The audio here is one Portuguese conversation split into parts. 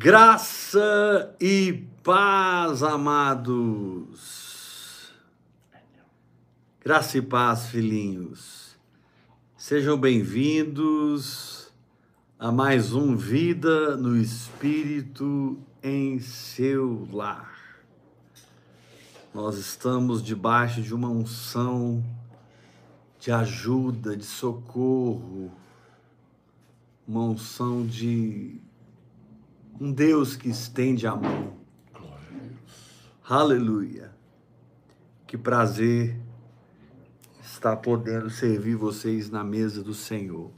Graça e paz, amados. Graça e paz, filhinhos. Sejam bem-vindos a mais um Vida no Espírito em seu lar. Nós estamos debaixo de uma unção de ajuda, de socorro, uma unção de um Deus que estende a mão. Aleluia. Que prazer estar podendo servir vocês na mesa do Senhor.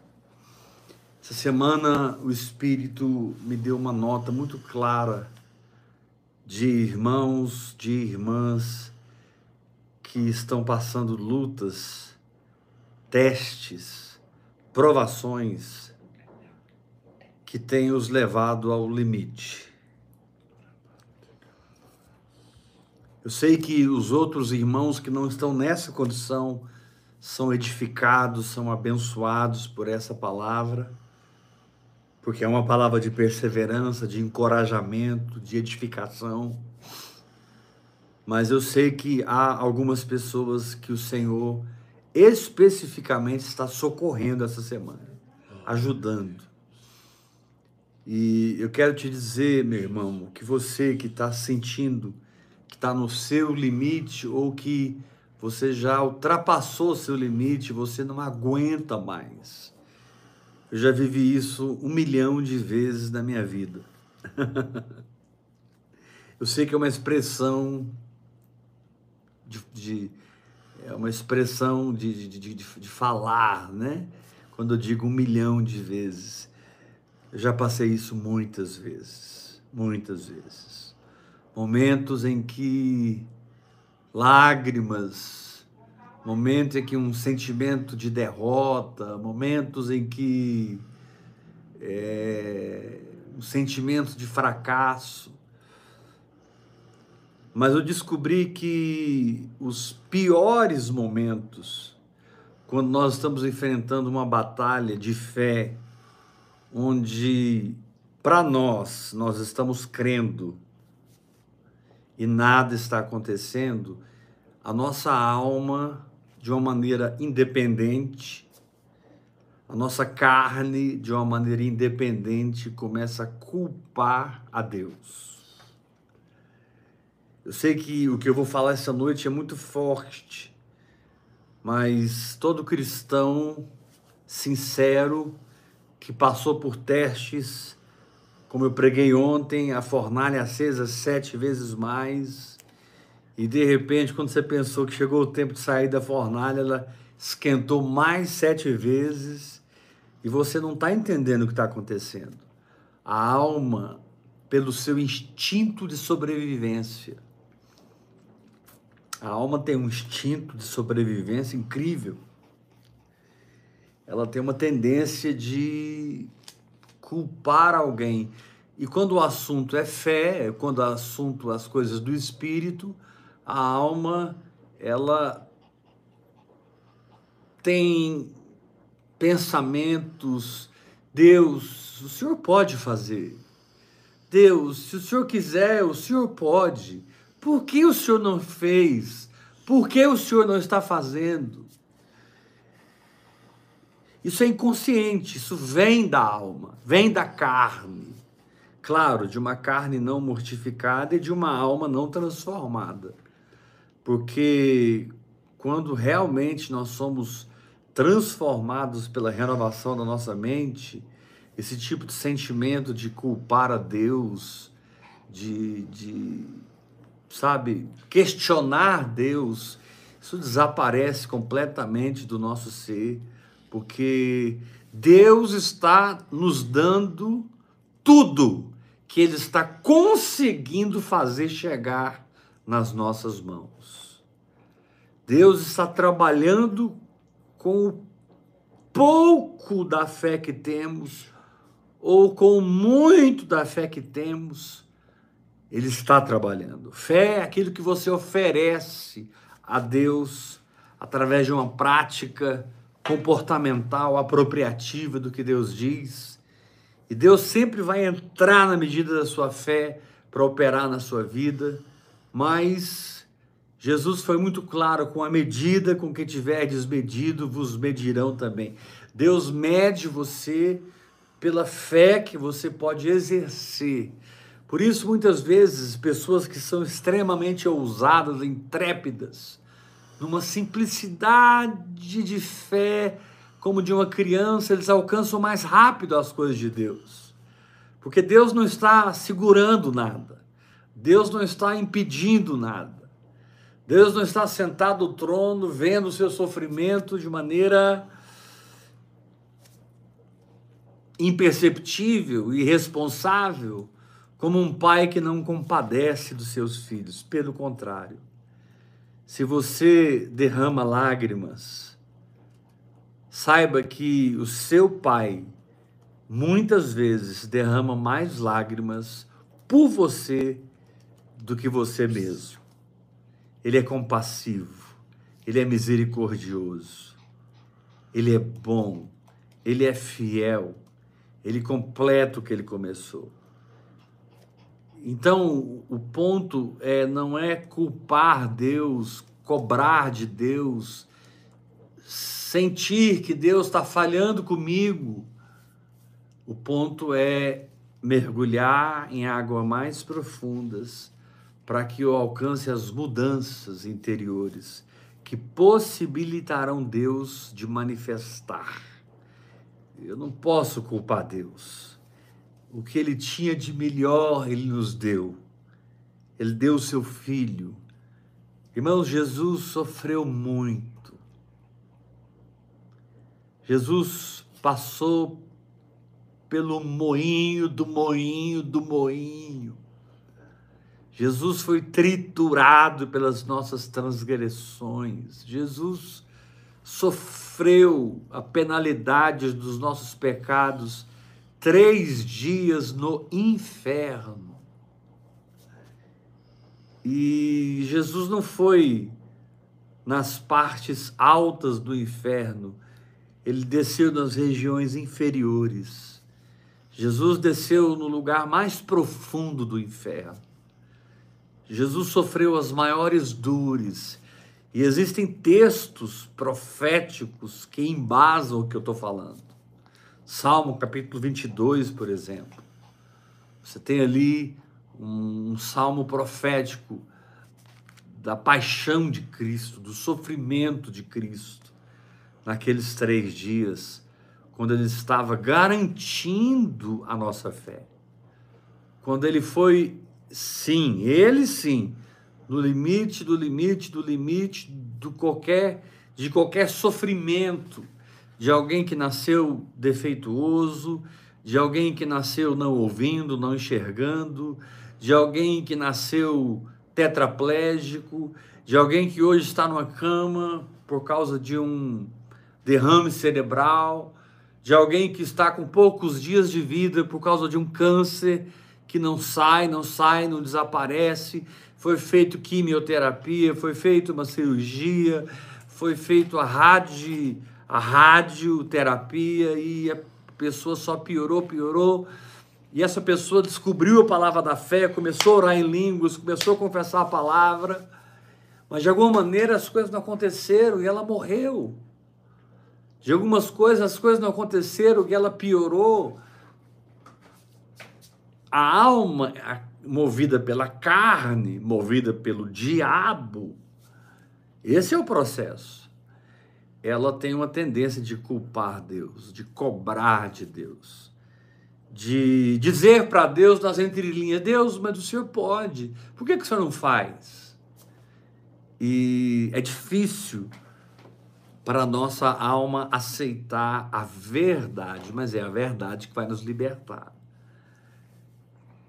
Essa semana o Espírito me deu uma nota muito clara de irmãos, de irmãs que estão passando lutas, testes, provações, que tem os levado ao limite. Eu sei que os outros irmãos que não estão nessa condição são edificados, são abençoados por essa palavra, porque é uma palavra de perseverança, de encorajamento, de edificação. Mas eu sei que há algumas pessoas que o Senhor especificamente está socorrendo essa semana, ajudando. E eu quero te dizer, meu irmão, que você que está sentindo que está no seu limite ou que você já ultrapassou seu limite, você não aguenta mais. Eu já vivi isso um milhão de vezes na minha vida. eu sei que é uma expressão de, de é uma expressão de, de, de, de falar, né? Quando eu digo um milhão de vezes. Eu já passei isso muitas vezes, muitas vezes. Momentos em que lágrimas, momentos em que um sentimento de derrota, momentos em que é, um sentimento de fracasso. Mas eu descobri que os piores momentos, quando nós estamos enfrentando uma batalha de fé, onde para nós nós estamos crendo e nada está acontecendo, a nossa alma, de uma maneira independente, a nossa carne, de uma maneira independente, começa a culpar a Deus. Eu sei que o que eu vou falar essa noite é muito forte, mas todo cristão sincero, que passou por testes, como eu preguei ontem, a fornalha acesa sete vezes mais, e de repente, quando você pensou que chegou o tempo de sair da fornalha, ela esquentou mais sete vezes, e você não está entendendo o que está acontecendo. A alma, pelo seu instinto de sobrevivência, a alma tem um instinto de sobrevivência incrível ela tem uma tendência de culpar alguém. E quando o assunto é fé, quando o assunto as coisas do espírito, a alma ela tem pensamentos, Deus, o Senhor pode fazer. Deus, se o Senhor quiser, o Senhor pode. Por que o Senhor não fez? Por que o Senhor não está fazendo? Isso é inconsciente, isso vem da alma, vem da carne. Claro, de uma carne não mortificada e de uma alma não transformada. Porque quando realmente nós somos transformados pela renovação da nossa mente, esse tipo de sentimento de culpar a Deus, de, de sabe, questionar Deus, isso desaparece completamente do nosso ser porque Deus está nos dando tudo que Ele está conseguindo fazer chegar nas nossas mãos. Deus está trabalhando com o pouco da fé que temos, ou com muito da fé que temos, Ele está trabalhando. Fé é aquilo que você oferece a Deus através de uma prática comportamental apropriativa do que Deus diz. E Deus sempre vai entrar na medida da sua fé para operar na sua vida, mas Jesus foi muito claro: com a medida com que tiverdes medido, vos medirão também. Deus mede você pela fé que você pode exercer. Por isso, muitas vezes, pessoas que são extremamente ousadas, intrépidas, numa simplicidade de fé, como de uma criança, eles alcançam mais rápido as coisas de Deus. Porque Deus não está segurando nada, Deus não está impedindo nada. Deus não está sentado no trono vendo o seu sofrimento de maneira imperceptível, irresponsável, como um pai que não compadece dos seus filhos. Pelo contrário, se você derrama lágrimas, saiba que o seu pai muitas vezes derrama mais lágrimas por você do que você mesmo. Ele é compassivo, ele é misericordioso, ele é bom, ele é fiel, ele completa o que ele começou. Então, o ponto é não é culpar Deus, cobrar de Deus, sentir que Deus está falhando comigo. O ponto é mergulhar em águas mais profundas para que eu alcance as mudanças interiores que possibilitarão Deus de manifestar. Eu não posso culpar Deus. O que ele tinha de melhor, ele nos deu. Ele deu o seu filho. Irmãos, Jesus sofreu muito. Jesus passou pelo moinho do moinho do moinho. Jesus foi triturado pelas nossas transgressões. Jesus sofreu a penalidade dos nossos pecados três dias no inferno. E Jesus não foi nas partes altas do inferno, ele desceu nas regiões inferiores. Jesus desceu no lugar mais profundo do inferno. Jesus sofreu as maiores dores. E existem textos proféticos que embasam o que eu estou falando. Salmo capítulo 22, por exemplo. Você tem ali um, salmo profético da paixão de Cristo, do sofrimento de Cristo, naqueles três dias, quando ele estava garantindo a nossa fé. Quando ele foi, sim, ele sim, no limite do limite do limite do qualquer de qualquer sofrimento de alguém que nasceu defeituoso, de alguém que nasceu não ouvindo, não enxergando, de alguém que nasceu tetraplégico, de alguém que hoje está numa cama por causa de um derrame cerebral, de alguém que está com poucos dias de vida por causa de um câncer que não sai, não sai, não desaparece. Foi feito quimioterapia, foi feita uma cirurgia, foi feito a rádio a radioterapia e a pessoa só piorou, piorou. E essa pessoa descobriu a palavra da fé, começou a orar em línguas, começou a confessar a palavra, mas de alguma maneira as coisas não aconteceram e ela morreu. De algumas coisas as coisas não aconteceram e ela piorou. A alma movida pela carne, movida pelo diabo, esse é o processo ela tem uma tendência de culpar Deus, de cobrar de Deus, de dizer para Deus nas entrelinhas: Deus, mas o senhor pode, por que, que o senhor não faz? E é difícil para a nossa alma aceitar a verdade, mas é a verdade que vai nos libertar.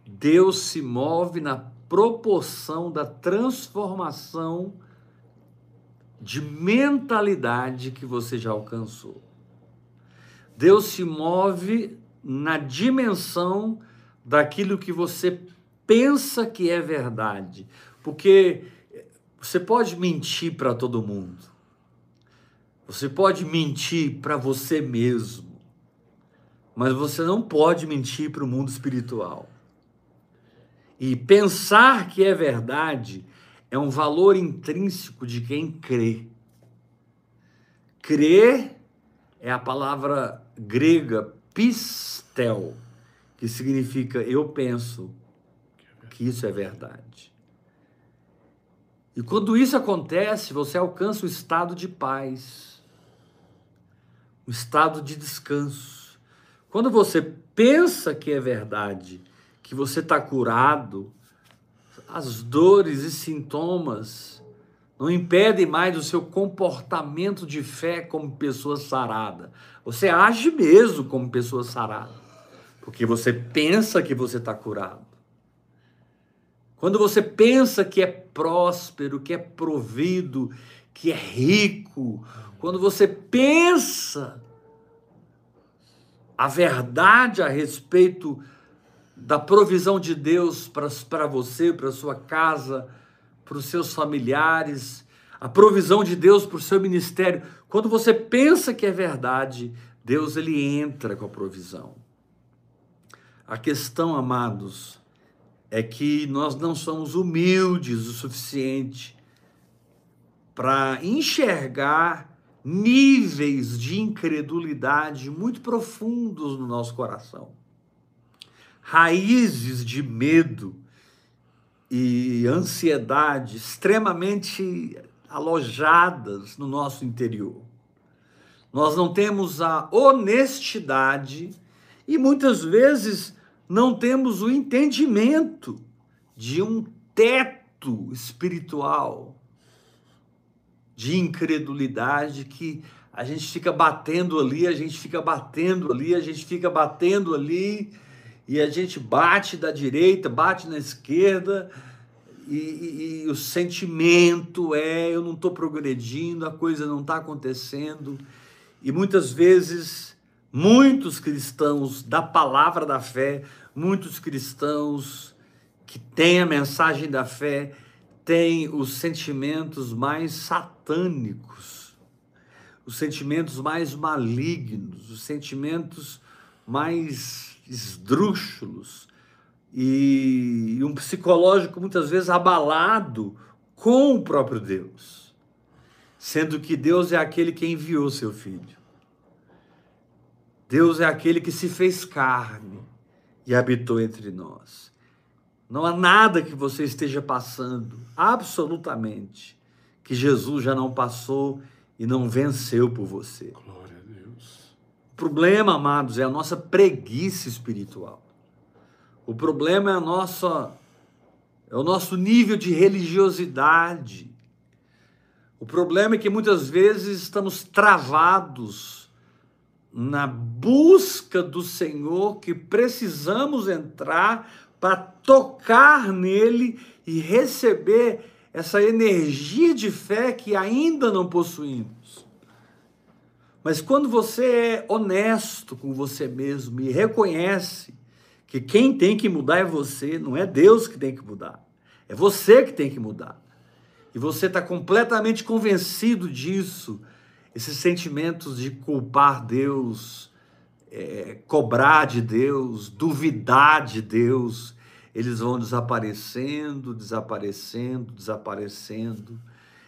Deus se move na proporção da transformação de mentalidade que você já alcançou. Deus se move na dimensão daquilo que você pensa que é verdade. Porque você pode mentir para todo mundo. Você pode mentir para você mesmo. mas você não pode mentir para o mundo espiritual. E pensar que é verdade é um valor intrínseco de quem crê. Crer é a palavra grega pistel, que significa eu penso que isso é verdade. E quando isso acontece, você alcança o estado de paz, o estado de descanso. Quando você pensa que é verdade, que você está curado, as dores e sintomas não impedem mais o seu comportamento de fé como pessoa sarada. Você age mesmo como pessoa sarada, porque você pensa que você está curado. Quando você pensa que é próspero, que é provido, que é rico, quando você pensa a verdade a respeito da provisão de Deus para você, para sua casa, para os seus familiares, a provisão de Deus para o seu ministério. Quando você pensa que é verdade, Deus ele entra com a provisão. A questão, amados, é que nós não somos humildes o suficiente para enxergar níveis de incredulidade muito profundos no nosso coração. Raízes de medo e ansiedade extremamente alojadas no nosso interior. Nós não temos a honestidade e muitas vezes não temos o entendimento de um teto espiritual de incredulidade que a gente fica batendo ali, a gente fica batendo ali, a gente fica batendo ali, e a gente bate da direita, bate na esquerda, e, e, e o sentimento é: eu não estou progredindo, a coisa não está acontecendo, e muitas vezes, muitos cristãos da palavra da fé muitos cristãos que têm a mensagem da fé têm os sentimentos mais satânicos, os sentimentos mais malignos, os sentimentos mais esdrúxulos e, um psicológico muitas vezes abalado com o próprio Deus, sendo que Deus é aquele que enviou seu filho. Deus é aquele que se fez carne e habitou entre nós. Não há nada que você esteja passando, absolutamente, que Jesus já não passou e não venceu por você. Glória a Deus. O problema, amados, é a nossa preguiça espiritual. O problema é a nossa é o nosso nível de religiosidade. O problema é que muitas vezes estamos travados na busca do Senhor que precisamos entrar para tocar nele e receber essa energia de fé que ainda não possuímos. Mas quando você é honesto com você mesmo e reconhece que quem tem que mudar é você, não é Deus que tem que mudar, é você que tem que mudar. E você está completamente convencido disso, esses sentimentos de culpar Deus, é, cobrar de Deus, duvidar de Deus, eles vão desaparecendo, desaparecendo, desaparecendo.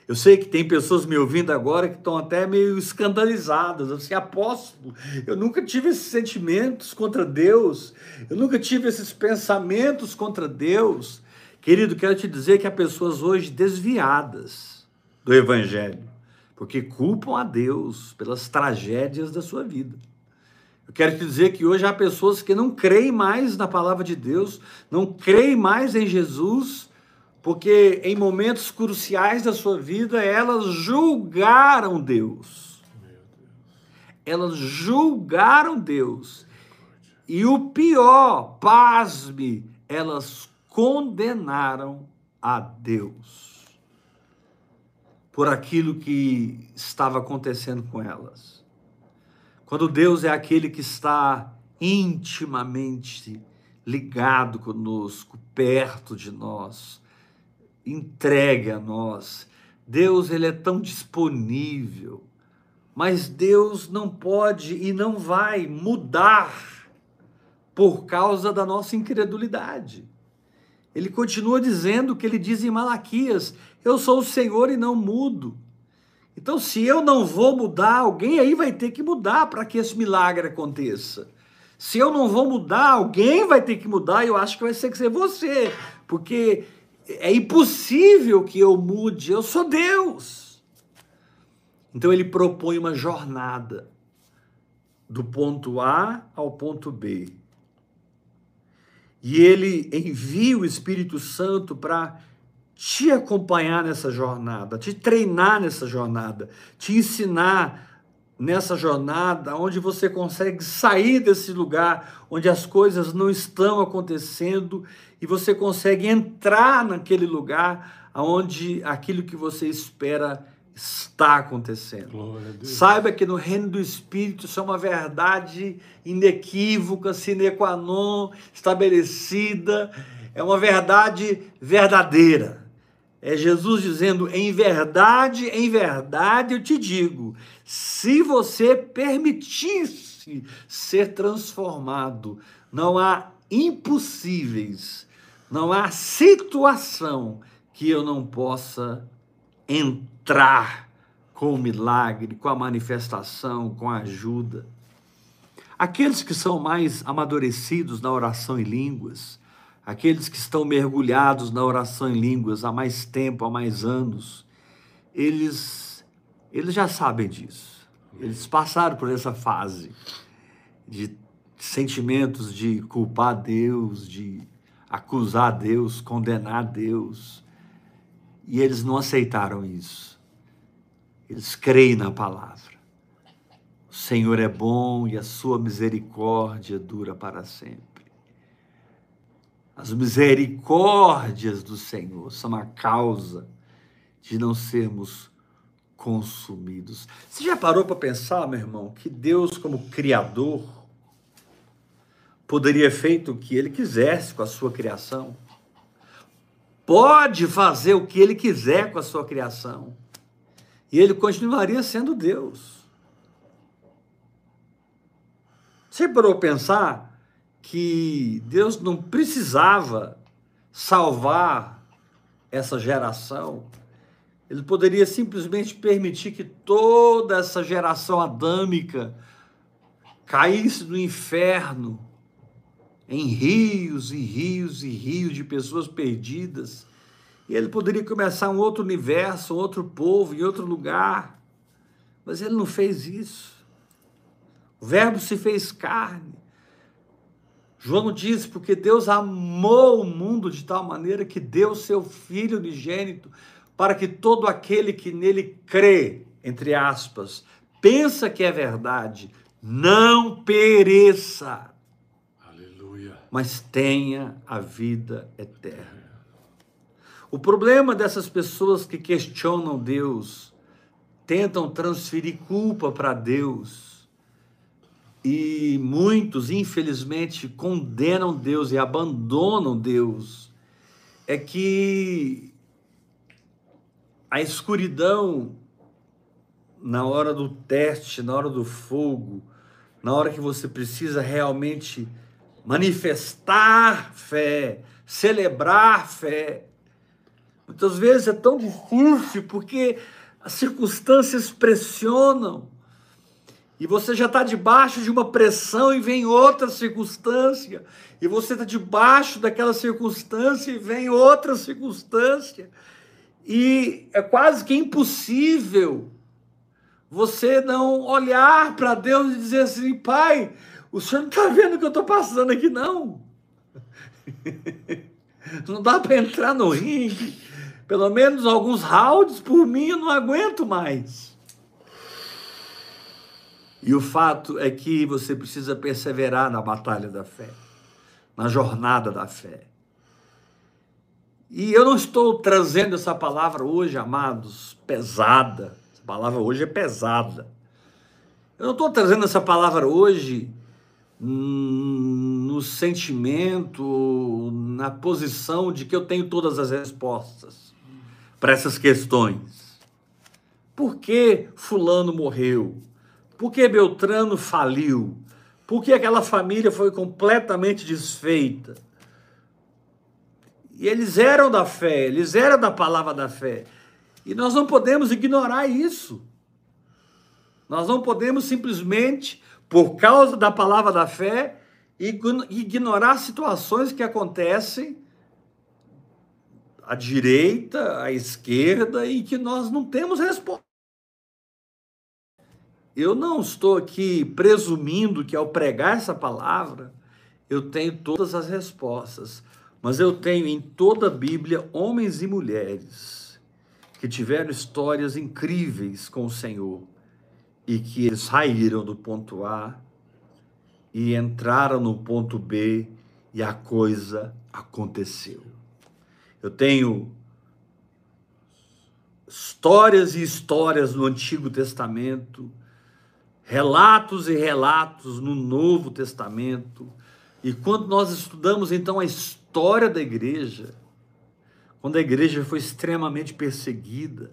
Eu sei que tem pessoas me ouvindo agora que estão até meio escandalizadas. Sei, apóstolo, eu nunca tive esses sentimentos contra Deus, eu nunca tive esses pensamentos contra Deus. Querido, quero te dizer que há pessoas hoje desviadas do Evangelho porque culpam a Deus pelas tragédias da sua vida. Eu quero te dizer que hoje há pessoas que não creem mais na palavra de Deus, não creem mais em Jesus, porque em momentos cruciais da sua vida elas julgaram Deus. Elas julgaram Deus. E o pior, pasme, elas condenaram a Deus por aquilo que estava acontecendo com elas. Quando Deus é aquele que está intimamente ligado conosco, perto de nós, entregue a nós. Deus ele é tão disponível, mas Deus não pode e não vai mudar por causa da nossa incredulidade. Ele continua dizendo o que ele diz em Malaquias: Eu sou o Senhor e não mudo. Então, se eu não vou mudar, alguém aí vai ter que mudar para que esse milagre aconteça. Se eu não vou mudar, alguém vai ter que mudar, e eu acho que vai ter que ser você, porque é impossível que eu mude, eu sou Deus. Então ele propõe uma jornada do ponto A ao ponto B. E ele envia o Espírito Santo para te acompanhar nessa jornada, te treinar nessa jornada, te ensinar nessa jornada onde você consegue sair desse lugar onde as coisas não estão acontecendo e você consegue entrar naquele lugar onde aquilo que você espera está acontecendo. Saiba que no reino do Espírito isso é uma verdade inequívoca, sine qua non, estabelecida, é uma verdade verdadeira. É Jesus dizendo: em verdade, em verdade eu te digo, se você permitisse ser transformado, não há impossíveis, não há situação que eu não possa entrar com o milagre, com a manifestação, com a ajuda. Aqueles que são mais amadurecidos na oração em línguas, aqueles que estão mergulhados na oração em línguas há mais tempo, há mais anos, eles, eles já sabem disso. Eles passaram por essa fase de sentimentos de culpar Deus, de acusar Deus, condenar Deus. E eles não aceitaram isso. Eles creem na palavra. O Senhor é bom e a sua misericórdia dura para sempre. As misericórdias do Senhor são a causa de não sermos consumidos. Você já parou para pensar, meu irmão, que Deus, como Criador, poderia feito o que ele quisesse com a sua criação? Pode fazer o que ele quiser com a sua criação. E ele continuaria sendo Deus. Você parou para pensar que Deus não precisava salvar essa geração. Ele poderia simplesmente permitir que toda essa geração adâmica caísse no inferno, em rios e rios e rios de pessoas perdidas. E ele poderia começar um outro universo, um outro povo, em outro lugar. Mas ele não fez isso. O Verbo se fez carne João diz: porque Deus amou o mundo de tal maneira que deu seu Filho unigênito para que todo aquele que nele crê, entre aspas, pensa que é verdade, não pereça, Aleluia. mas tenha a vida eterna. O problema dessas pessoas que questionam Deus, tentam transferir culpa para Deus, e muitos, infelizmente, condenam Deus e abandonam Deus, é que a escuridão, na hora do teste, na hora do fogo, na hora que você precisa realmente manifestar fé, celebrar fé, muitas vezes é tão difícil porque as circunstâncias pressionam e você já está debaixo de uma pressão e vem outra circunstância, e você está debaixo daquela circunstância e vem outra circunstância, e é quase que impossível você não olhar para Deus e dizer assim: Pai, o senhor não está vendo o que eu estou passando aqui, não. Não dá para entrar no ringue. Pelo menos alguns rounds por mim eu não aguento mais. E o fato é que você precisa perseverar na batalha da fé, na jornada da fé. E eu não estou trazendo essa palavra hoje, amados, pesada. Essa palavra hoje é pesada. Eu não estou trazendo essa palavra hoje no sentimento, na posição de que eu tenho todas as respostas para essas questões. Por que Fulano morreu? Por que Beltrano faliu? Por que aquela família foi completamente desfeita? E eles eram da fé, eles eram da palavra da fé. E nós não podemos ignorar isso. Nós não podemos simplesmente, por causa da palavra da fé, ignorar situações que acontecem à direita, à esquerda e que nós não temos resposta. Eu não estou aqui presumindo que ao pregar essa palavra eu tenho todas as respostas, mas eu tenho em toda a Bíblia homens e mulheres que tiveram histórias incríveis com o Senhor e que eles saíram do ponto A e entraram no ponto B e a coisa aconteceu. Eu tenho histórias e histórias no Antigo Testamento, relatos e relatos no Novo Testamento. E quando nós estudamos então a história da igreja, quando a igreja foi extremamente perseguida,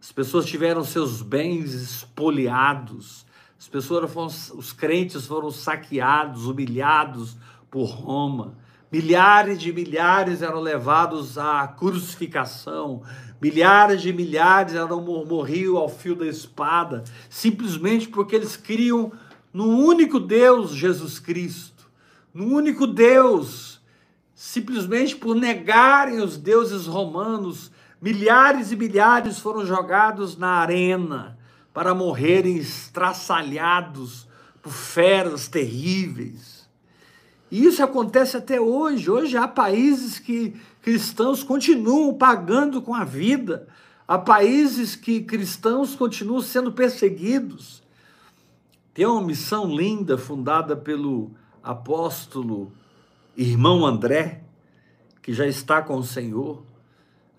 as pessoas tiveram seus bens espoliados, as pessoas foram, os crentes foram saqueados, humilhados por Roma. Milhares de milhares eram levados à crucificação, milhares de milhares eram morriam ao fio da espada, simplesmente porque eles criam no único Deus, Jesus Cristo, no único Deus, simplesmente por negarem os deuses romanos, Milhares e milhares foram jogados na arena para morrerem estraçalhados por feras terríveis. E isso acontece até hoje. Hoje há países que cristãos continuam pagando com a vida, há países que cristãos continuam sendo perseguidos. Tem uma missão linda fundada pelo apóstolo irmão André, que já está com o Senhor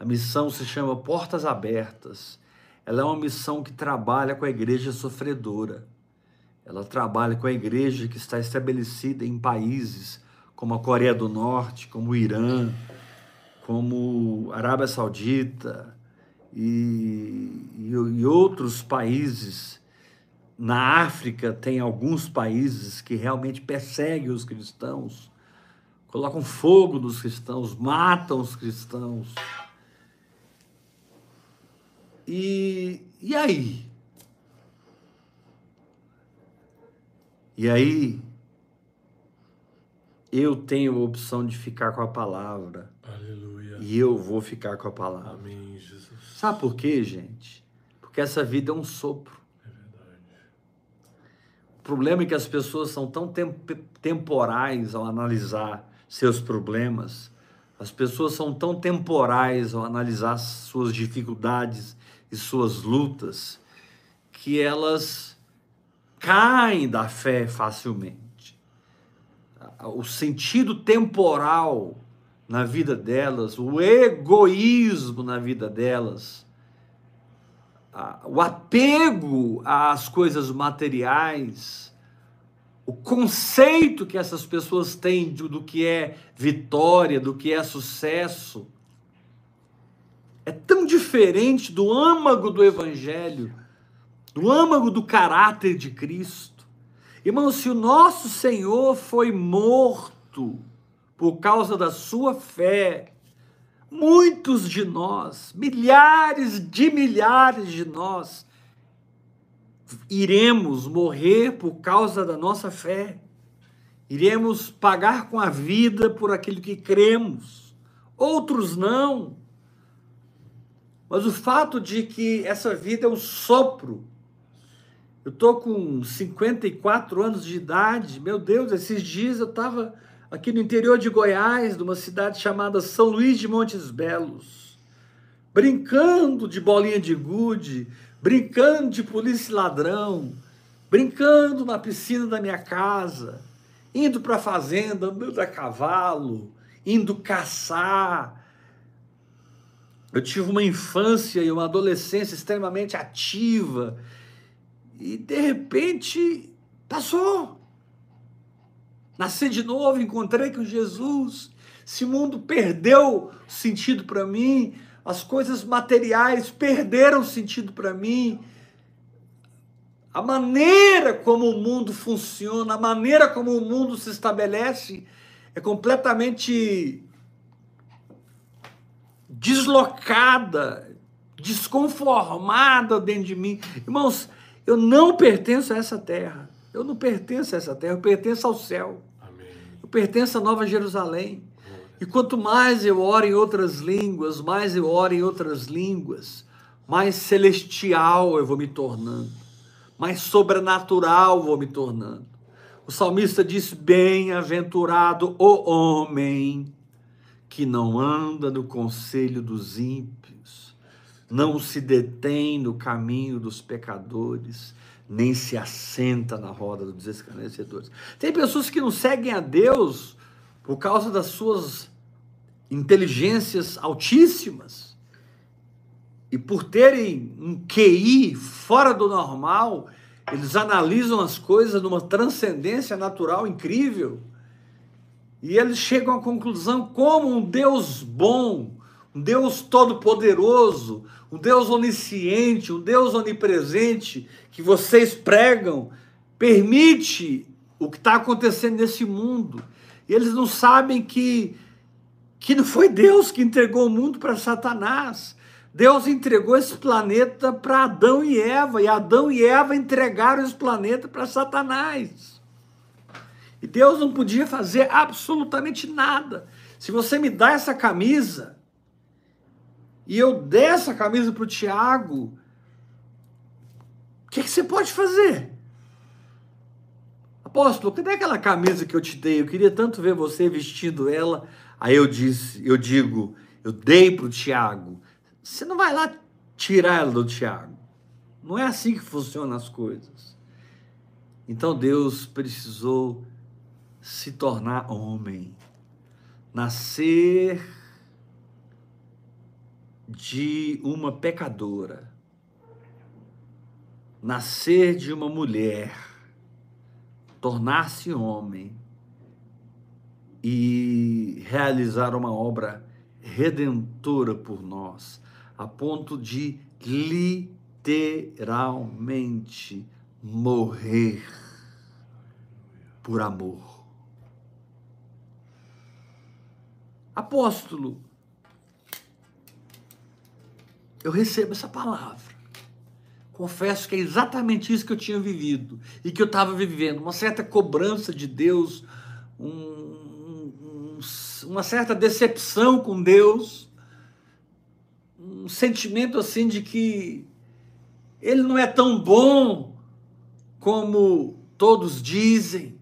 a missão se chama Portas Abertas. Ela é uma missão que trabalha com a igreja sofredora. Ela trabalha com a igreja que está estabelecida em países como a Coreia do Norte, como o Irã, como a Arábia Saudita e, e, e outros países. Na África, tem alguns países que realmente perseguem os cristãos, colocam fogo nos cristãos, matam os cristãos. E, e aí? E aí, eu tenho a opção de ficar com a palavra. Aleluia. E eu vou ficar com a palavra. Amém, Jesus. Sabe por quê, gente? Porque essa vida é um sopro. É verdade. O problema é que as pessoas são tão temp temporais ao analisar seus problemas. As pessoas são tão temporais ao analisar suas dificuldades e suas lutas, que elas caem da fé facilmente. O sentido temporal na vida delas, o egoísmo na vida delas, o apego às coisas materiais, o conceito que essas pessoas têm do que é vitória, do que é sucesso, é tão diferente do âmago do Evangelho, do âmago do caráter de Cristo. Irmão, se o nosso Senhor foi morto por causa da sua fé, muitos de nós, milhares de milhares de nós, iremos morrer por causa da nossa fé. Iremos pagar com a vida por aquilo que cremos. Outros não. Mas o fato de que essa vida é um sopro. Eu estou com 54 anos de idade, meu Deus, esses dias eu estava aqui no interior de Goiás, numa cidade chamada São Luís de Montes Belos, brincando de bolinha de gude, brincando de polícia e ladrão, brincando na piscina da minha casa, indo para a fazenda, andando a cavalo, indo caçar, eu tive uma infância e uma adolescência extremamente ativa e de repente passou. Nasci de novo, encontrei com Jesus. Esse mundo perdeu sentido para mim, as coisas materiais perderam sentido para mim. A maneira como o mundo funciona, a maneira como o mundo se estabelece é completamente deslocada, desconformada dentro de mim. Irmãos, eu não pertenço a essa terra. Eu não pertenço a essa terra, eu pertenço ao céu. Amém. Eu pertenço à Nova Jerusalém. E quanto mais eu oro em outras línguas, mais eu oro em outras línguas, mais celestial eu vou me tornando, mais sobrenatural vou me tornando. O salmista diz: Bem-aventurado o homem que não anda no conselho dos ímpios, não se detém no caminho dos pecadores, nem se assenta na roda dos escarnecedores. Tem pessoas que não seguem a Deus por causa das suas inteligências altíssimas e por terem um QI fora do normal, eles analisam as coisas numa transcendência natural incrível. E eles chegam à conclusão como um Deus bom, um Deus todo-poderoso, um Deus onisciente, um Deus onipresente que vocês pregam, permite o que está acontecendo nesse mundo. E eles não sabem que, que não foi Deus que entregou o mundo para Satanás. Deus entregou esse planeta para Adão e Eva, e Adão e Eva entregaram esse planeta para Satanás. E Deus não podia fazer absolutamente nada. Se você me dá essa camisa, e eu der essa camisa para o Tiago, o que, que você pode fazer? Apóstolo, cadê aquela camisa que eu te dei? Eu queria tanto ver você vestindo ela. Aí eu disse, eu digo, eu dei para o Tiago. Você não vai lá tirar ela do Tiago. Não é assim que funcionam as coisas. Então Deus precisou se tornar homem, nascer de uma pecadora, nascer de uma mulher, tornar-se homem e realizar uma obra redentora por nós, a ponto de literalmente morrer por amor. Apóstolo, eu recebo essa palavra. Confesso que é exatamente isso que eu tinha vivido e que eu estava vivendo. Uma certa cobrança de Deus, um, um, uma certa decepção com Deus, um sentimento assim de que Ele não é tão bom como todos dizem,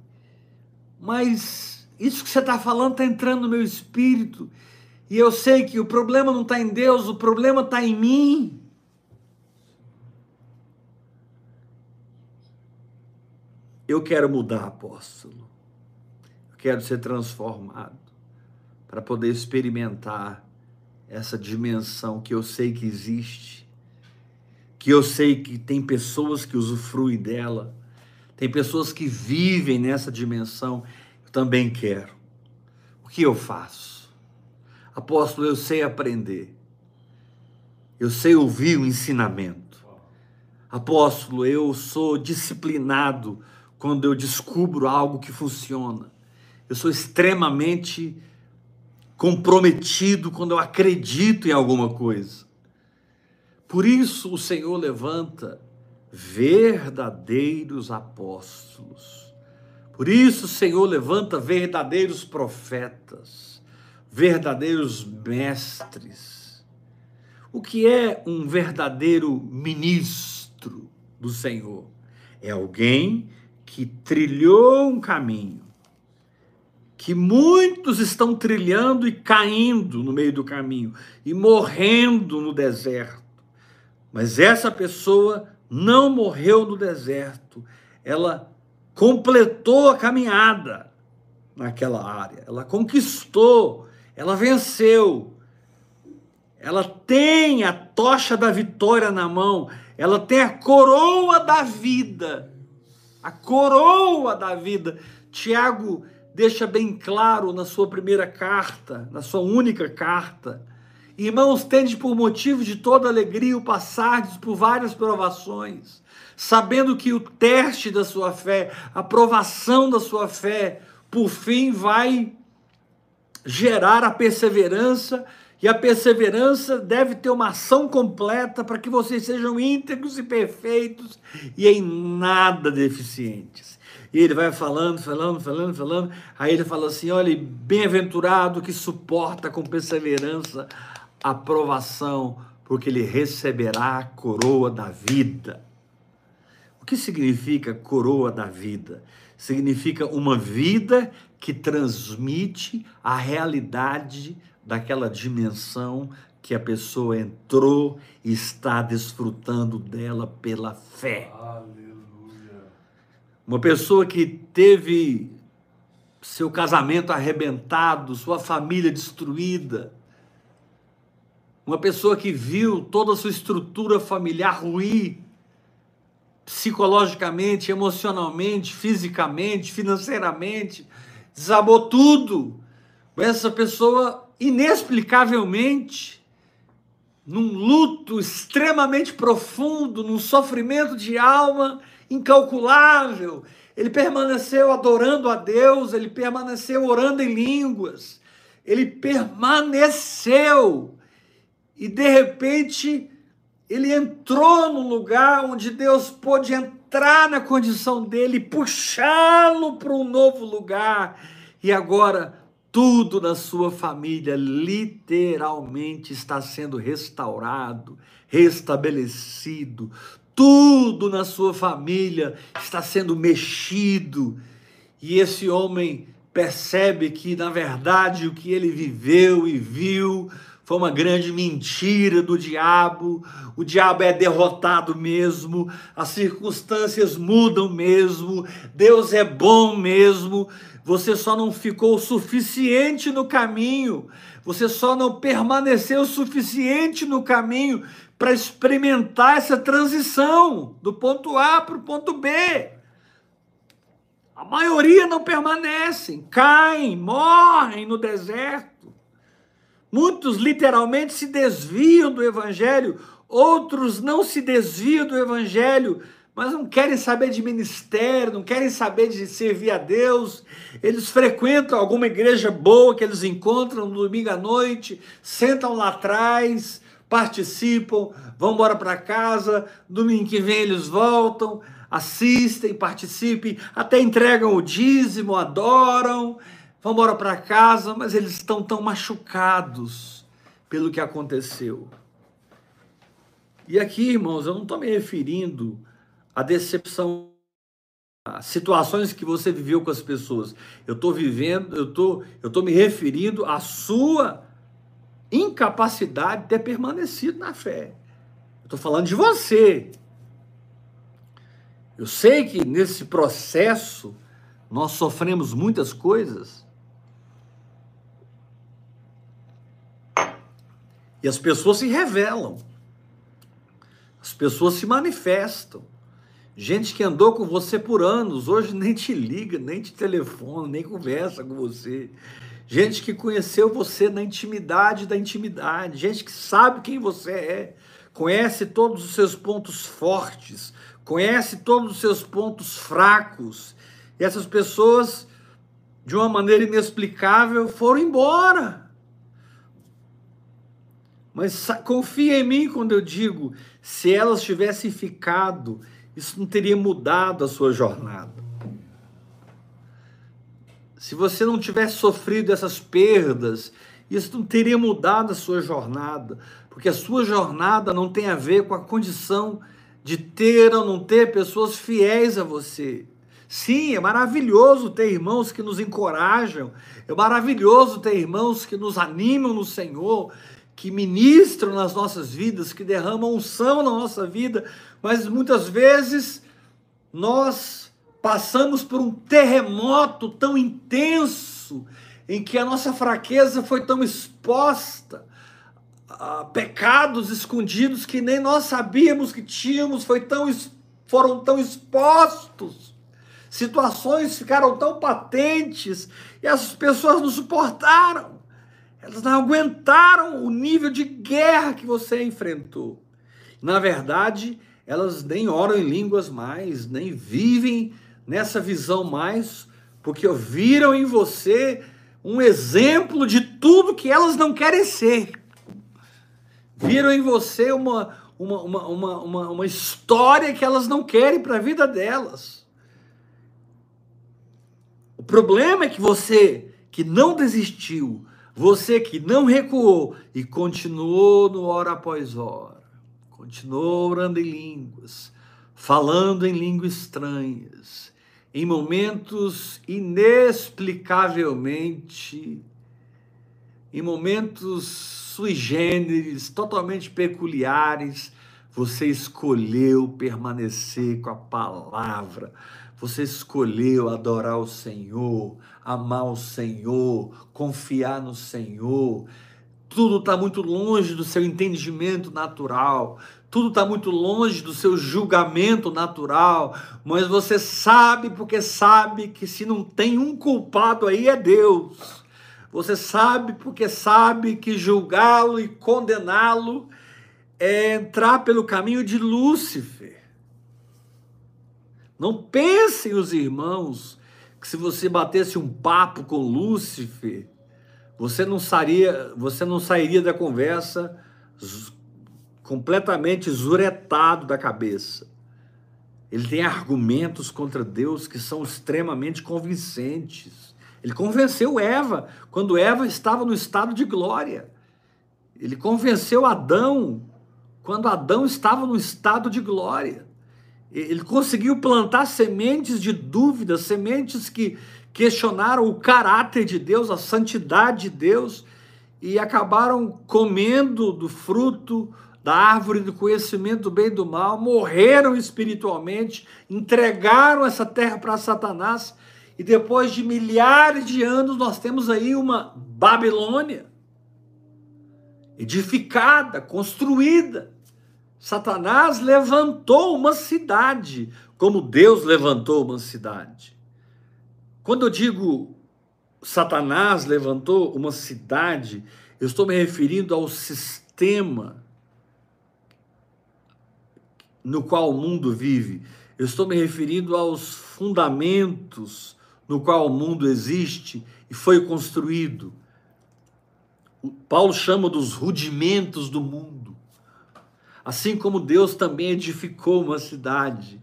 mas isso que você está falando está entrando no meu espírito e eu sei que o problema não está em Deus, o problema está em mim. Eu quero mudar, apóstolo. Eu quero ser transformado para poder experimentar essa dimensão que eu sei que existe, que eu sei que tem pessoas que usufruem dela, tem pessoas que vivem nessa dimensão. Eu também quero. O que eu faço? Apóstolo, eu sei aprender. Eu sei ouvir o ensinamento. Apóstolo, eu sou disciplinado quando eu descubro algo que funciona. Eu sou extremamente comprometido quando eu acredito em alguma coisa. Por isso o Senhor levanta verdadeiros apóstolos. Por isso o Senhor levanta verdadeiros profetas verdadeiros mestres. O que é um verdadeiro ministro do Senhor? É alguém que trilhou um caminho, que muitos estão trilhando e caindo no meio do caminho e morrendo no deserto. Mas essa pessoa não morreu no deserto, ela completou a caminhada naquela área, ela conquistou ela venceu. Ela tem a tocha da vitória na mão. Ela tem a coroa da vida. A coroa da vida. Tiago deixa bem claro na sua primeira carta, na sua única carta. Irmãos, tende por motivo de toda alegria o passardes por várias provações, sabendo que o teste da sua fé, a provação da sua fé, por fim vai gerar a perseverança, e a perseverança deve ter uma ação completa para que vocês sejam íntegros e perfeitos e em nada deficientes. E ele vai falando, falando, falando, falando. Aí ele fala assim: olha, bem-aventurado que suporta com perseverança a provação, porque ele receberá a coroa da vida. O que significa coroa da vida? Significa uma vida que transmite a realidade daquela dimensão que a pessoa entrou e está desfrutando dela pela fé. Aleluia. Uma pessoa que teve seu casamento arrebentado, sua família destruída, uma pessoa que viu toda a sua estrutura familiar ruir, psicologicamente, emocionalmente, fisicamente, financeiramente, desabou tudo. Essa pessoa, inexplicavelmente, num luto extremamente profundo, num sofrimento de alma incalculável, ele permaneceu adorando a Deus, ele permaneceu orando em línguas, ele permaneceu e de repente ele entrou num lugar onde Deus pôde entrar na condição dele, puxá-lo para um novo lugar. E agora tudo na sua família literalmente está sendo restaurado, restabelecido. Tudo na sua família está sendo mexido. E esse homem percebe que, na verdade, o que ele viveu e viu foi uma grande mentira do diabo. O diabo é derrotado mesmo, as circunstâncias mudam mesmo, Deus é bom mesmo. Você só não ficou suficiente no caminho, você só não permaneceu suficiente no caminho para experimentar essa transição do ponto A para o ponto B. A maioria não permanecem, caem, morrem no deserto. Muitos literalmente se desviam do evangelho, outros não se desviam do evangelho, mas não querem saber de ministério, não querem saber de servir a Deus. Eles frequentam alguma igreja boa que eles encontram no domingo à noite, sentam lá atrás, participam, vão embora para casa, domingo que vem eles voltam, assistem, participem, até entregam o dízimo, adoram vão embora para casa, mas eles estão tão machucados pelo que aconteceu. E aqui, irmãos, eu não estou me referindo à decepção, a situações que você viveu com as pessoas. Eu estou vivendo, eu tô, estou me referindo à sua incapacidade de ter permanecido na fé. Estou falando de você. Eu sei que nesse processo nós sofremos muitas coisas, E as pessoas se revelam. As pessoas se manifestam. Gente que andou com você por anos, hoje nem te liga, nem te telefona, nem conversa com você. Gente que conheceu você na intimidade da intimidade. Gente que sabe quem você é. Conhece todos os seus pontos fortes. Conhece todos os seus pontos fracos. E essas pessoas, de uma maneira inexplicável, foram embora. Mas confia em mim quando eu digo, se elas tivessem ficado, isso não teria mudado a sua jornada. Se você não tivesse sofrido essas perdas, isso não teria mudado a sua jornada, porque a sua jornada não tem a ver com a condição de ter ou não ter pessoas fiéis a você. Sim, é maravilhoso ter irmãos que nos encorajam, é maravilhoso ter irmãos que nos animam no Senhor, que ministram nas nossas vidas, que derramam unção na nossa vida, mas muitas vezes nós passamos por um terremoto tão intenso em que a nossa fraqueza foi tão exposta, a pecados escondidos que nem nós sabíamos que tínhamos, foi tão, foram tão expostos, situações ficaram tão patentes e as pessoas não suportaram. Elas não aguentaram o nível de guerra que você enfrentou. Na verdade, elas nem oram em línguas mais, nem vivem nessa visão mais, porque viram em você um exemplo de tudo que elas não querem ser. Viram em você uma, uma, uma, uma, uma, história que elas não querem para a vida delas. O problema é que você que não desistiu, você que não recuou e continuou no hora após hora, continuou orando em línguas, falando em línguas estranhas, em momentos inexplicavelmente, em momentos sui generis, totalmente peculiares, você escolheu permanecer com a palavra, você escolheu adorar o Senhor, amar o Senhor, confiar no Senhor. Tudo está muito longe do seu entendimento natural, tudo está muito longe do seu julgamento natural, mas você sabe porque sabe que se não tem um culpado aí é Deus. Você sabe porque sabe que julgá-lo e condená-lo é entrar pelo caminho de Lúcifer. Não pensem os irmãos que se você batesse um papo com Lúcifer, você não sairia, você não sairia da conversa completamente zuretado da cabeça. Ele tem argumentos contra Deus que são extremamente convincentes. Ele convenceu Eva quando Eva estava no estado de glória. Ele convenceu Adão quando Adão estava no estado de glória. Ele conseguiu plantar sementes de dúvida, sementes que questionaram o caráter de Deus, a santidade de Deus, e acabaram comendo do fruto da árvore do conhecimento do bem e do mal, morreram espiritualmente, entregaram essa terra para Satanás, e depois de milhares de anos nós temos aí uma Babilônia edificada, construída. Satanás levantou uma cidade, como Deus levantou uma cidade. Quando eu digo Satanás levantou uma cidade, eu estou me referindo ao sistema no qual o mundo vive. Eu estou me referindo aos fundamentos no qual o mundo existe e foi construído. Paulo chama dos rudimentos do mundo. Assim como Deus também edificou uma cidade,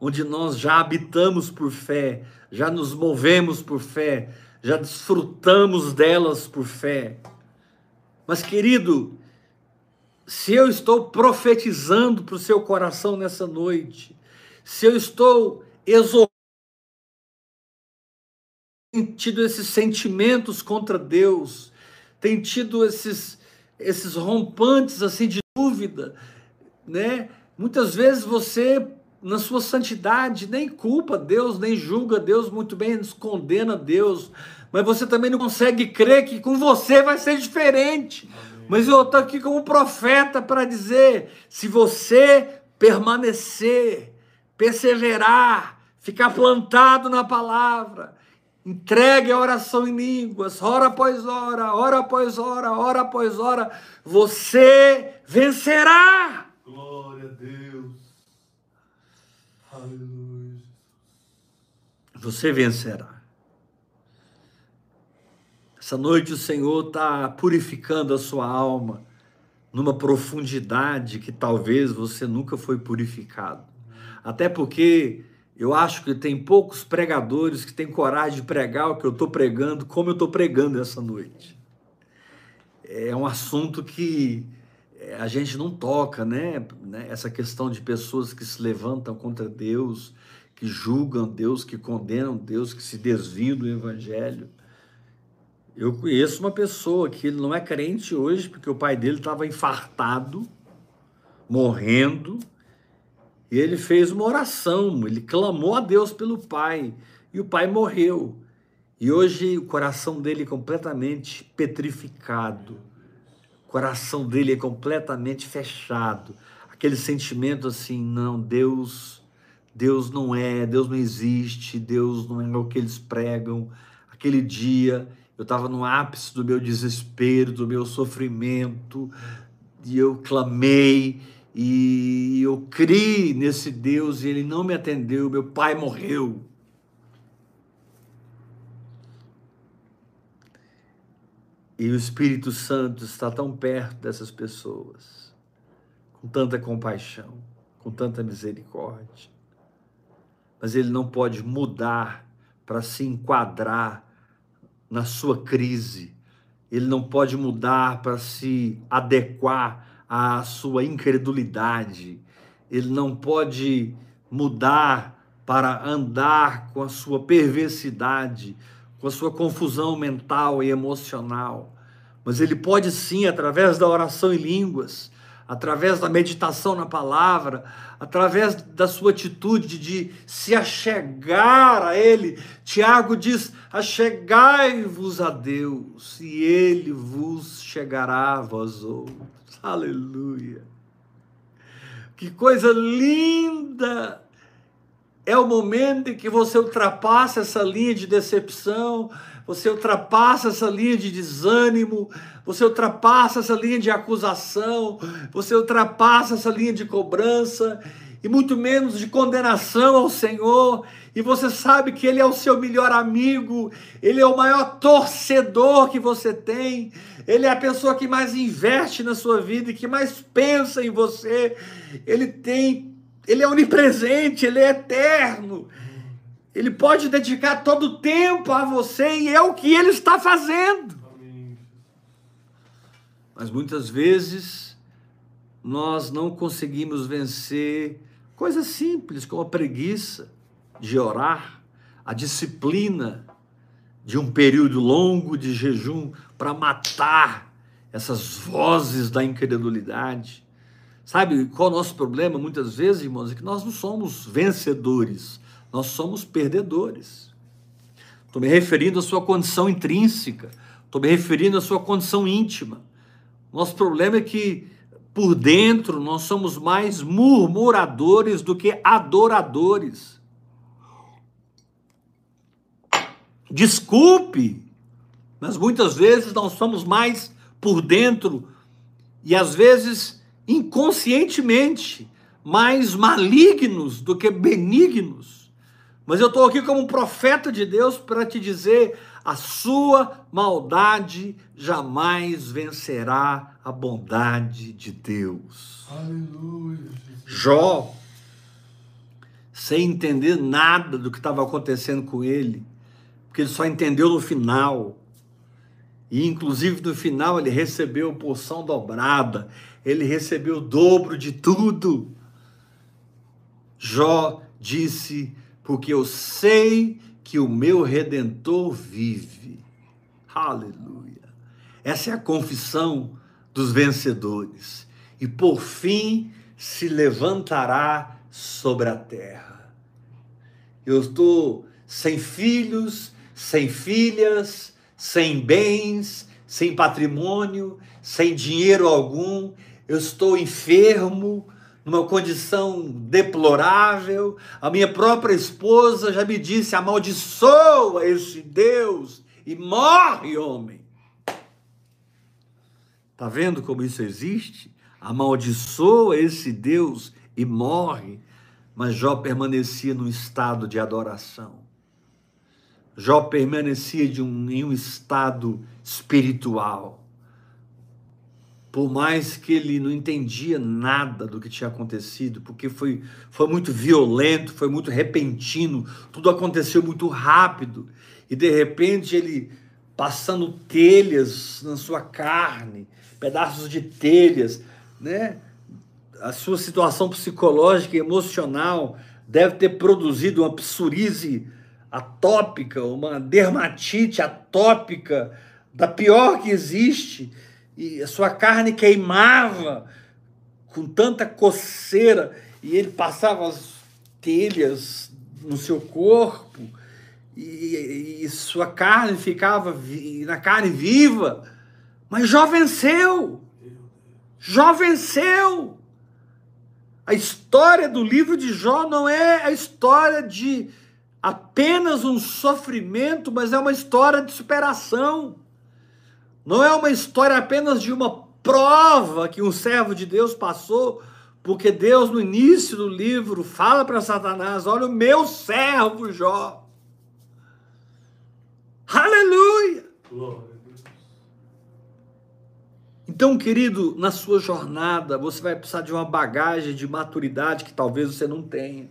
onde nós já habitamos por fé, já nos movemos por fé, já desfrutamos delas por fé. Mas, querido, se eu estou profetizando para o seu coração nessa noite, se eu estou exortando, tido esses sentimentos contra Deus, tem tido esses, esses rompantes assim de dúvida, né? Muitas vezes você, na sua santidade, nem culpa Deus, nem julga Deus, muito bem condena Deus, mas você também não consegue crer que com você vai ser diferente. Amém. Mas eu estou aqui como profeta para dizer: se você permanecer, perseverar, ficar plantado na palavra, entregue a oração em línguas, hora após hora, hora após hora, hora após hora, você vencerá. Glória a Deus. Aleluia. Você vencerá. Essa noite o Senhor está purificando a sua alma numa profundidade que talvez você nunca foi purificado. Até porque eu acho que tem poucos pregadores que têm coragem de pregar o que eu estou pregando, como eu estou pregando essa noite. É um assunto que é, a gente não toca, né? né? Essa questão de pessoas que se levantam contra Deus, que julgam Deus, que condenam Deus, que se desviam do Evangelho. Eu conheço uma pessoa que não é crente hoje, porque o pai dele estava infartado, morrendo, e ele fez uma oração, ele clamou a Deus pelo pai, e o pai morreu. E hoje o coração dele é completamente petrificado, o coração dele é completamente fechado. Aquele sentimento assim, não, Deus, Deus não é, Deus não existe, Deus não é o que eles pregam. Aquele dia Eu estava no ápice do meu desespero, do meu sofrimento, e eu clamei, e eu criei nesse Deus, e ele não me atendeu. Meu pai morreu. E o Espírito Santo está tão perto dessas pessoas, com tanta compaixão, com tanta misericórdia. Mas ele não pode mudar para se enquadrar na sua crise. Ele não pode mudar para se adequar à sua incredulidade. Ele não pode mudar para andar com a sua perversidade, com a sua confusão mental e emocional. Mas ele pode sim, através da oração em línguas, através da meditação na palavra, através da sua atitude de se achegar a Ele. Tiago diz: achegai-vos a Deus, e Ele vos chegará a vós outros. Aleluia! Que coisa linda! É o momento em que você ultrapassa essa linha de decepção, você ultrapassa essa linha de desânimo, você ultrapassa essa linha de acusação, você ultrapassa essa linha de cobrança e muito menos de condenação ao Senhor, e você sabe que Ele é o seu melhor amigo, Ele é o maior torcedor que você tem, Ele é a pessoa que mais investe na sua vida e que mais pensa em você, Ele tem, Ele é onipresente, Ele é eterno, ele pode dedicar todo o tempo a você e é o que ele está fazendo. Mas muitas vezes nós não conseguimos vencer coisas simples como a preguiça de orar, a disciplina de um período longo de jejum para matar essas vozes da incredulidade. Sabe qual é o nosso problema muitas vezes, irmãos? É que nós não somos vencedores nós somos perdedores. Estou me referindo à sua condição intrínseca, estou me referindo à sua condição íntima. Nosso problema é que por dentro nós somos mais murmuradores do que adoradores. Desculpe, mas muitas vezes nós somos mais por dentro e às vezes inconscientemente mais malignos do que benignos. Mas eu estou aqui como um profeta de Deus para te dizer: a sua maldade jamais vencerá a bondade de Deus. Aleluia. Jó, sem entender nada do que estava acontecendo com ele, porque ele só entendeu no final. E inclusive no final ele recebeu porção dobrada, ele recebeu o dobro de tudo. Jó disse: porque eu sei que o meu redentor vive. Aleluia. Essa é a confissão dos vencedores. E por fim se levantará sobre a terra. Eu estou sem filhos, sem filhas, sem bens, sem patrimônio, sem dinheiro algum. Eu estou enfermo, numa condição deplorável. A minha própria esposa já me disse: amaldiçoa esse Deus e morre, homem. Está vendo como isso existe? Amaldiçoa esse Deus e morre. Mas Jó permanecia num estado de adoração. Jó permanecia um, em um estado espiritual por mais que ele não entendia nada do que tinha acontecido, porque foi, foi muito violento, foi muito repentino, tudo aconteceu muito rápido, e de repente ele passando telhas na sua carne, pedaços de telhas, né? A sua situação psicológica e emocional deve ter produzido uma psoríase atópica, uma dermatite atópica, da pior que existe, e a sua carne queimava com tanta coceira e ele passava as telhas no seu corpo e, e sua carne ficava vi, na carne viva. Mas Jó venceu. Jó venceu. A história do livro de Jó não é a história de apenas um sofrimento, mas é uma história de superação. Não é uma história apenas de uma prova que um servo de Deus passou, porque Deus, no início do livro, fala para Satanás: Olha, o meu servo Jó. Aleluia! Então, querido, na sua jornada, você vai precisar de uma bagagem de maturidade que talvez você não tenha.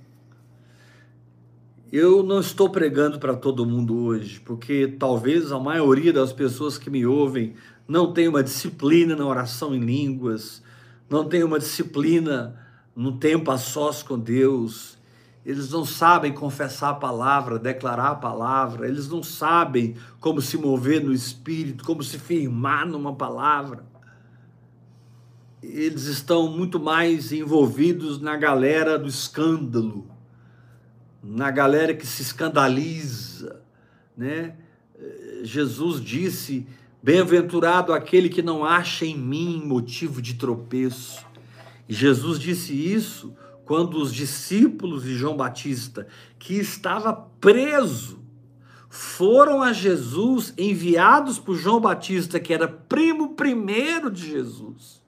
Eu não estou pregando para todo mundo hoje, porque talvez a maioria das pessoas que me ouvem não tem uma disciplina na oração em línguas, não tem uma disciplina no tempo a sós com Deus, eles não sabem confessar a palavra, declarar a palavra, eles não sabem como se mover no espírito, como se firmar numa palavra. Eles estão muito mais envolvidos na galera do escândalo, na galera que se escandaliza, né? Jesus disse: Bem-aventurado aquele que não acha em mim motivo de tropeço. E Jesus disse isso quando os discípulos de João Batista, que estava preso, foram a Jesus, enviados por João Batista, que era primo primeiro de Jesus.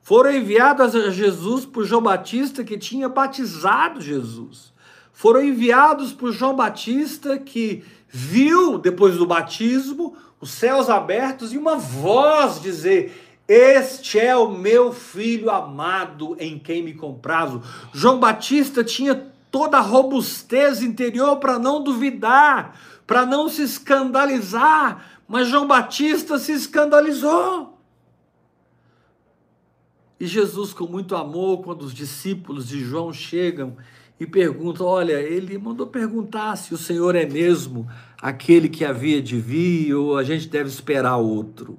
Foram enviados a Jesus por João Batista, que tinha batizado Jesus. Foram enviados por João Batista, que viu, depois do batismo, os céus abertos e uma voz dizer: este é o meu filho amado em quem me comprazo. João Batista tinha toda a robustez interior para não duvidar, para não se escandalizar, mas João Batista se escandalizou. E Jesus, com muito amor, quando os discípulos de João chegam e perguntam: Olha, ele mandou perguntar se o Senhor é mesmo aquele que havia de vir ou a gente deve esperar outro.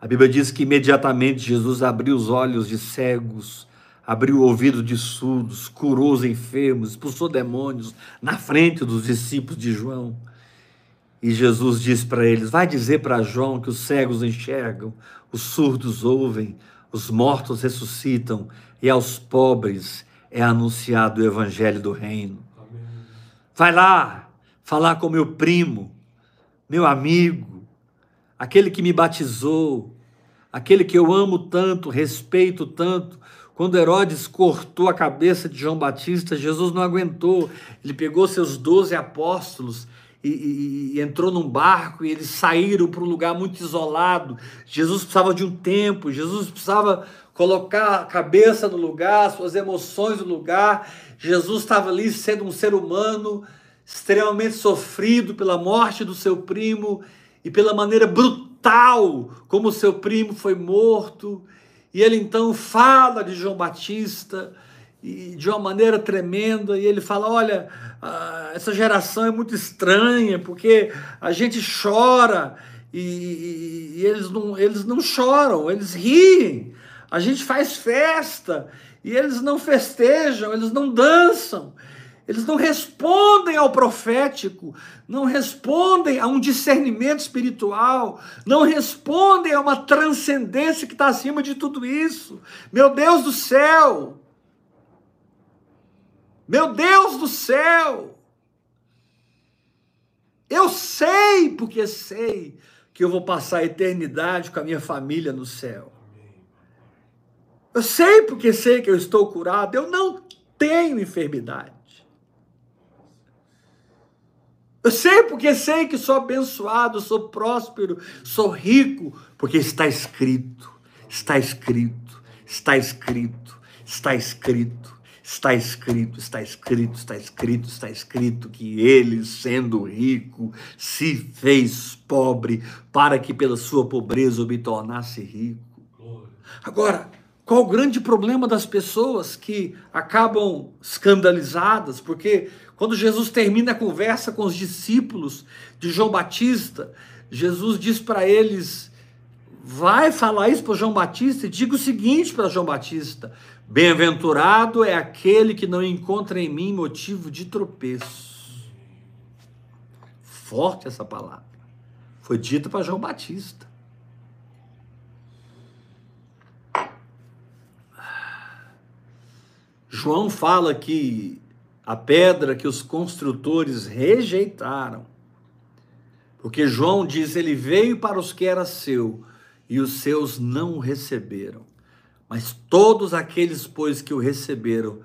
A Bíblia diz que imediatamente Jesus abriu os olhos de cegos, abriu o ouvido de surdos, curou os enfermos, expulsou demônios na frente dos discípulos de João. E Jesus disse para eles: Vai dizer para João que os cegos enxergam, os surdos ouvem, os mortos ressuscitam e aos pobres é anunciado o evangelho do reino. Amém. Vai lá falar com meu primo, meu amigo, aquele que me batizou, aquele que eu amo tanto, respeito tanto. Quando Herodes cortou a cabeça de João Batista, Jesus não aguentou. Ele pegou seus doze apóstolos e, e, e, entrou num barco e eles saíram para um lugar muito isolado. Jesus precisava de um tempo, Jesus precisava colocar a cabeça no lugar, suas emoções no lugar. Jesus estava ali sendo um ser humano extremamente sofrido pela morte do seu primo e pela maneira brutal como seu primo foi morto. E ele então fala de João Batista e de uma maneira tremenda, e ele fala: Olha, ah, essa geração é muito estranha, porque a gente chora e, e, e eles, não, eles não choram, eles riem. A gente faz festa e eles não festejam, eles não dançam. Eles não respondem ao profético, não respondem a um discernimento espiritual, não respondem a uma transcendência que está acima de tudo isso. Meu Deus do céu! Meu Deus do céu! Eu sei, porque sei, que eu vou passar a eternidade com a minha família no céu. Eu sei, porque sei que eu estou curado. Eu não tenho enfermidade. Eu sei porque sei que sou abençoado, sou próspero, sou rico, porque está escrito, está escrito, está escrito, está escrito, está escrito, está escrito, está escrito, está escrito que ele, sendo rico, se fez pobre para que pela sua pobreza eu me tornasse rico. Agora, qual o grande problema das pessoas que acabam escandalizadas? Porque quando Jesus termina a conversa com os discípulos de João Batista, Jesus diz para eles: vai falar isso para João Batista e diga o seguinte para João Batista: Bem-aventurado é aquele que não encontra em mim motivo de tropeço. Forte essa palavra. Foi dita para João Batista. João fala que a pedra que os construtores rejeitaram. Porque João diz: ele veio para os que era seu e os seus não o receberam. Mas todos aqueles, pois, que o receberam,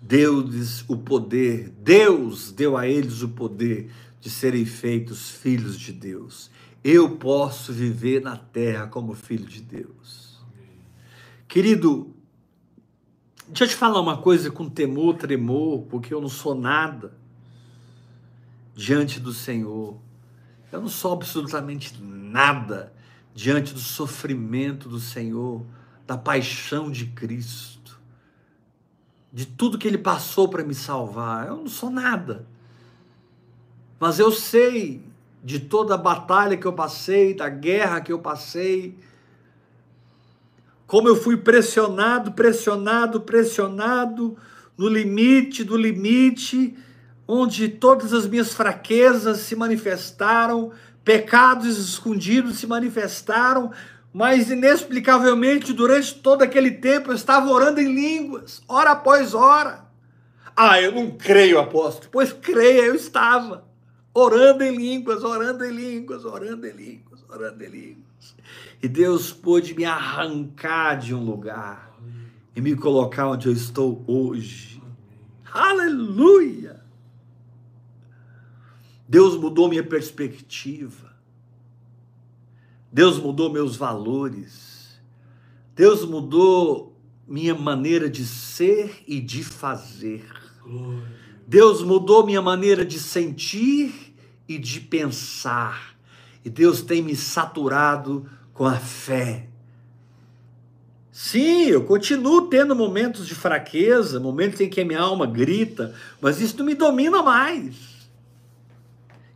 deu-lhes o poder, Deus deu a eles o poder de serem feitos filhos de Deus. Eu posso viver na terra como filho de Deus. Querido, deixa eu te falar uma coisa com temor, tremor, porque eu não sou nada diante do Senhor. Eu não sou absolutamente nada diante do sofrimento do Senhor, da paixão de Cristo, de tudo que Ele passou para me salvar. Eu não sou nada. Mas eu sei de toda a batalha que eu passei, da guerra que eu passei, como eu fui pressionado, pressionado, pressionado, no limite do limite, onde todas as minhas fraquezas se manifestaram, pecados escondidos se manifestaram, mas inexplicavelmente durante todo aquele tempo eu estava orando em línguas, hora após hora. Ah, eu não creio, apóstolo. Pois creia, eu estava orando em línguas, orando em línguas, orando em línguas, orando em línguas. E Deus pôde me arrancar de um lugar e me colocar onde eu estou hoje. Aleluia! Deus mudou minha perspectiva. Deus mudou meus valores. Deus mudou minha maneira de ser e de fazer. Deus mudou minha maneira de sentir e de pensar. E Deus tem me saturado com a fé. Sim, eu continuo tendo momentos de fraqueza, momentos em que a minha alma grita, mas isso não me domina mais.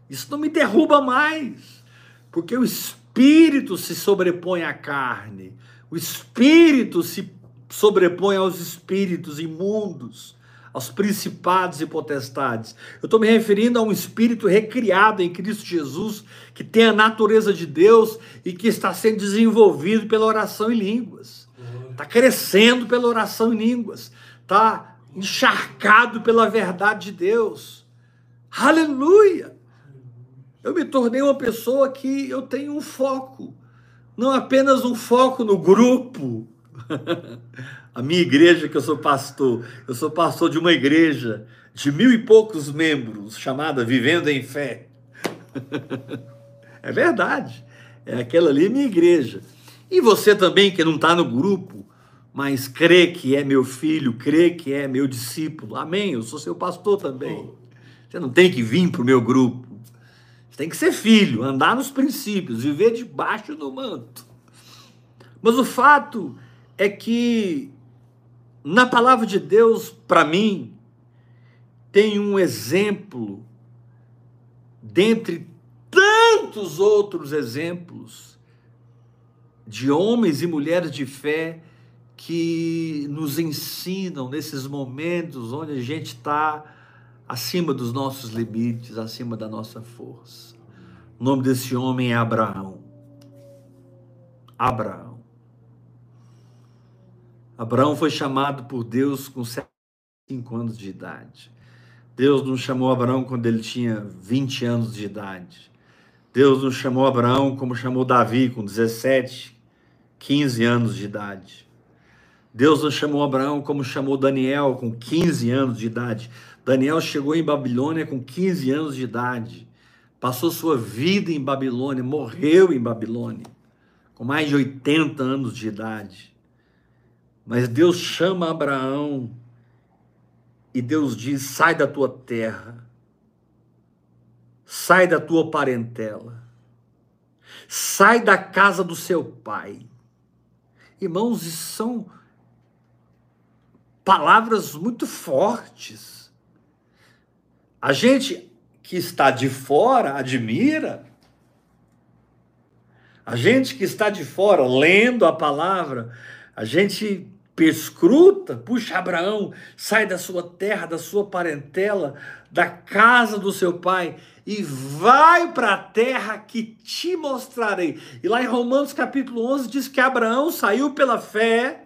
Isso não me derruba mais, porque o espírito se sobrepõe à carne, o espírito se sobrepõe aos espíritos imundos, aos principados e potestades. Eu estou me referindo a um espírito recriado em Cristo Jesus, que tem a natureza de Deus e que está sendo desenvolvido pela oração em línguas. Está crescendo pela oração em línguas. Está encharcado pela verdade de Deus. Aleluia! Eu me tornei uma pessoa que eu tenho um foco, não apenas um foco no grupo. a minha igreja, que eu sou pastor, eu sou pastor de uma igreja de mil e poucos membros, chamada Vivendo em Fé. é verdade, é aquela ali minha igreja. E você também que não está no grupo, mas crê que é meu filho, crê que é meu discípulo. Amém, eu sou seu pastor também. Você não tem que vir para o meu grupo. Você tem que ser filho, andar nos princípios, viver debaixo do manto. Mas o fato é que na palavra de Deus, para mim, tem um exemplo dentre tantos outros exemplos de homens e mulheres de fé que nos ensinam nesses momentos onde a gente está acima dos nossos limites, acima da nossa força. O nome desse homem é Abraão. Abraão. Abraão foi chamado por Deus com 5 anos de idade. Deus não chamou Abraão quando ele tinha 20 anos de idade. Deus não chamou Abraão como chamou Davi com 17, 15 anos de idade. Deus não chamou Abraão como chamou Daniel com 15 anos de idade. Daniel chegou em Babilônia com 15 anos de idade, passou sua vida em Babilônia, morreu em Babilônia, com mais de 80 anos de idade. Mas Deus chama Abraão e Deus diz: sai da tua terra, sai da tua parentela, sai da casa do seu pai. Irmãos, são palavras muito fortes. A gente que está de fora admira. A gente que está de fora lendo a palavra, a gente perscruta, puxa Abraão, sai da sua terra, da sua parentela, da casa do seu pai e vai para a terra que te mostrarei. E lá em Romanos capítulo 11 diz que Abraão saiu pela fé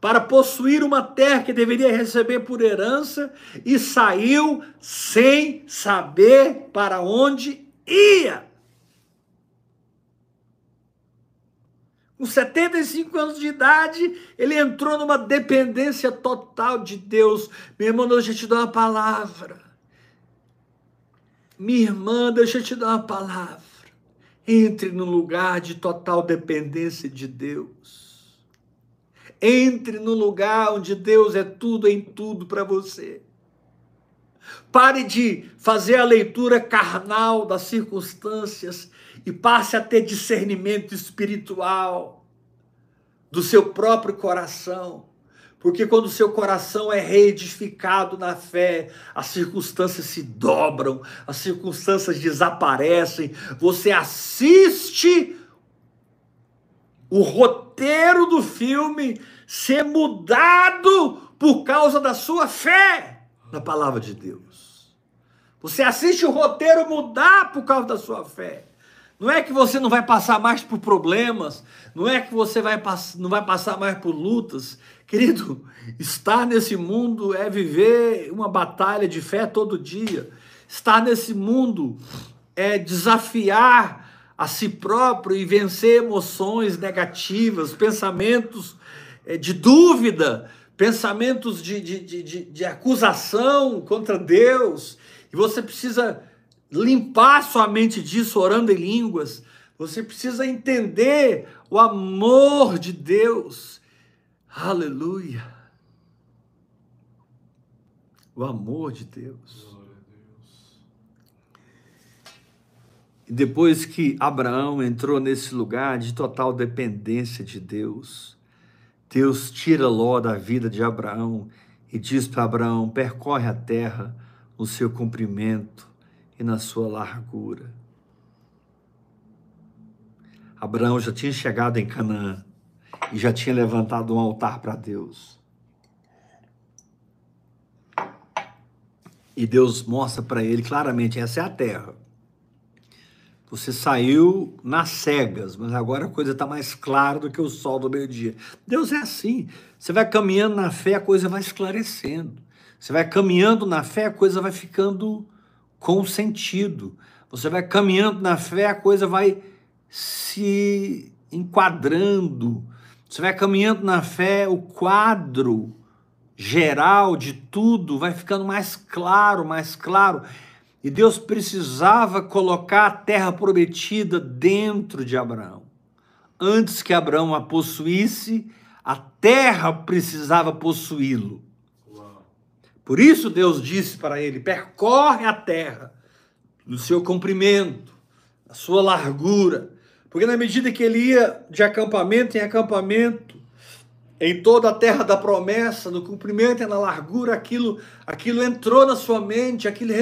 para possuir uma terra que deveria receber por herança e saiu sem saber para onde ia. Com 75 anos de idade, ele entrou numa dependência total de Deus. Meu irmão, deixa eu te dar uma palavra. Minha irmã, deixa eu te dar uma palavra. Entre no lugar de total dependência de Deus. Entre no lugar onde Deus é tudo em tudo para você. Pare de fazer a leitura carnal das circunstâncias e passe a ter discernimento espiritual do seu próprio coração. Porque quando o seu coração é reedificado na fé, as circunstâncias se dobram, as circunstâncias desaparecem, você assiste o roteiro do filme ser mudado por causa da sua fé na palavra de Deus. Você assiste o roteiro mudar por causa da sua fé. Não é que você não vai passar mais por problemas, não é que você vai não vai passar mais por lutas. Querido, estar nesse mundo é viver uma batalha de fé todo dia. Estar nesse mundo é desafiar a si próprio e vencer emoções negativas, pensamentos é, de dúvida, pensamentos de, de, de, de, acusação contra Deus. E você precisa limpar sua mente disso orando em línguas. Você precisa entender o amor de Deus. Aleluia. O amor de Deus. E depois que Abraão entrou nesse lugar de total dependência de Deus, Deus tira Ló da vida de Abraão e diz para Abraão: percorre a terra no seu comprimento e na sua largura. Abraão já tinha chegado em Canaã e já tinha levantado um altar para Deus. E Deus mostra para ele claramente: essa é a terra. Você saiu nas cegas, mas agora a coisa está mais clara do que o sol do meio-dia. Deus é assim. Você vai caminhando na fé, a coisa vai esclarecendo. Você vai caminhando na fé, a coisa vai ficando com sentido. Você vai caminhando na fé, a coisa vai se enquadrando. Você vai caminhando na fé, o quadro geral de tudo vai ficando mais claro, mais claro. E Deus precisava colocar a terra prometida dentro de Abraão. Antes que Abraão a possuísse, a terra precisava possuí-lo. Por isso Deus disse para ele: percorre a terra no seu comprimento, na sua largura. Porque na medida que ele ia de acampamento em acampamento, em toda a terra da promessa, no cumprimento e na largura, aquilo, aquilo entrou na sua mente, aquilo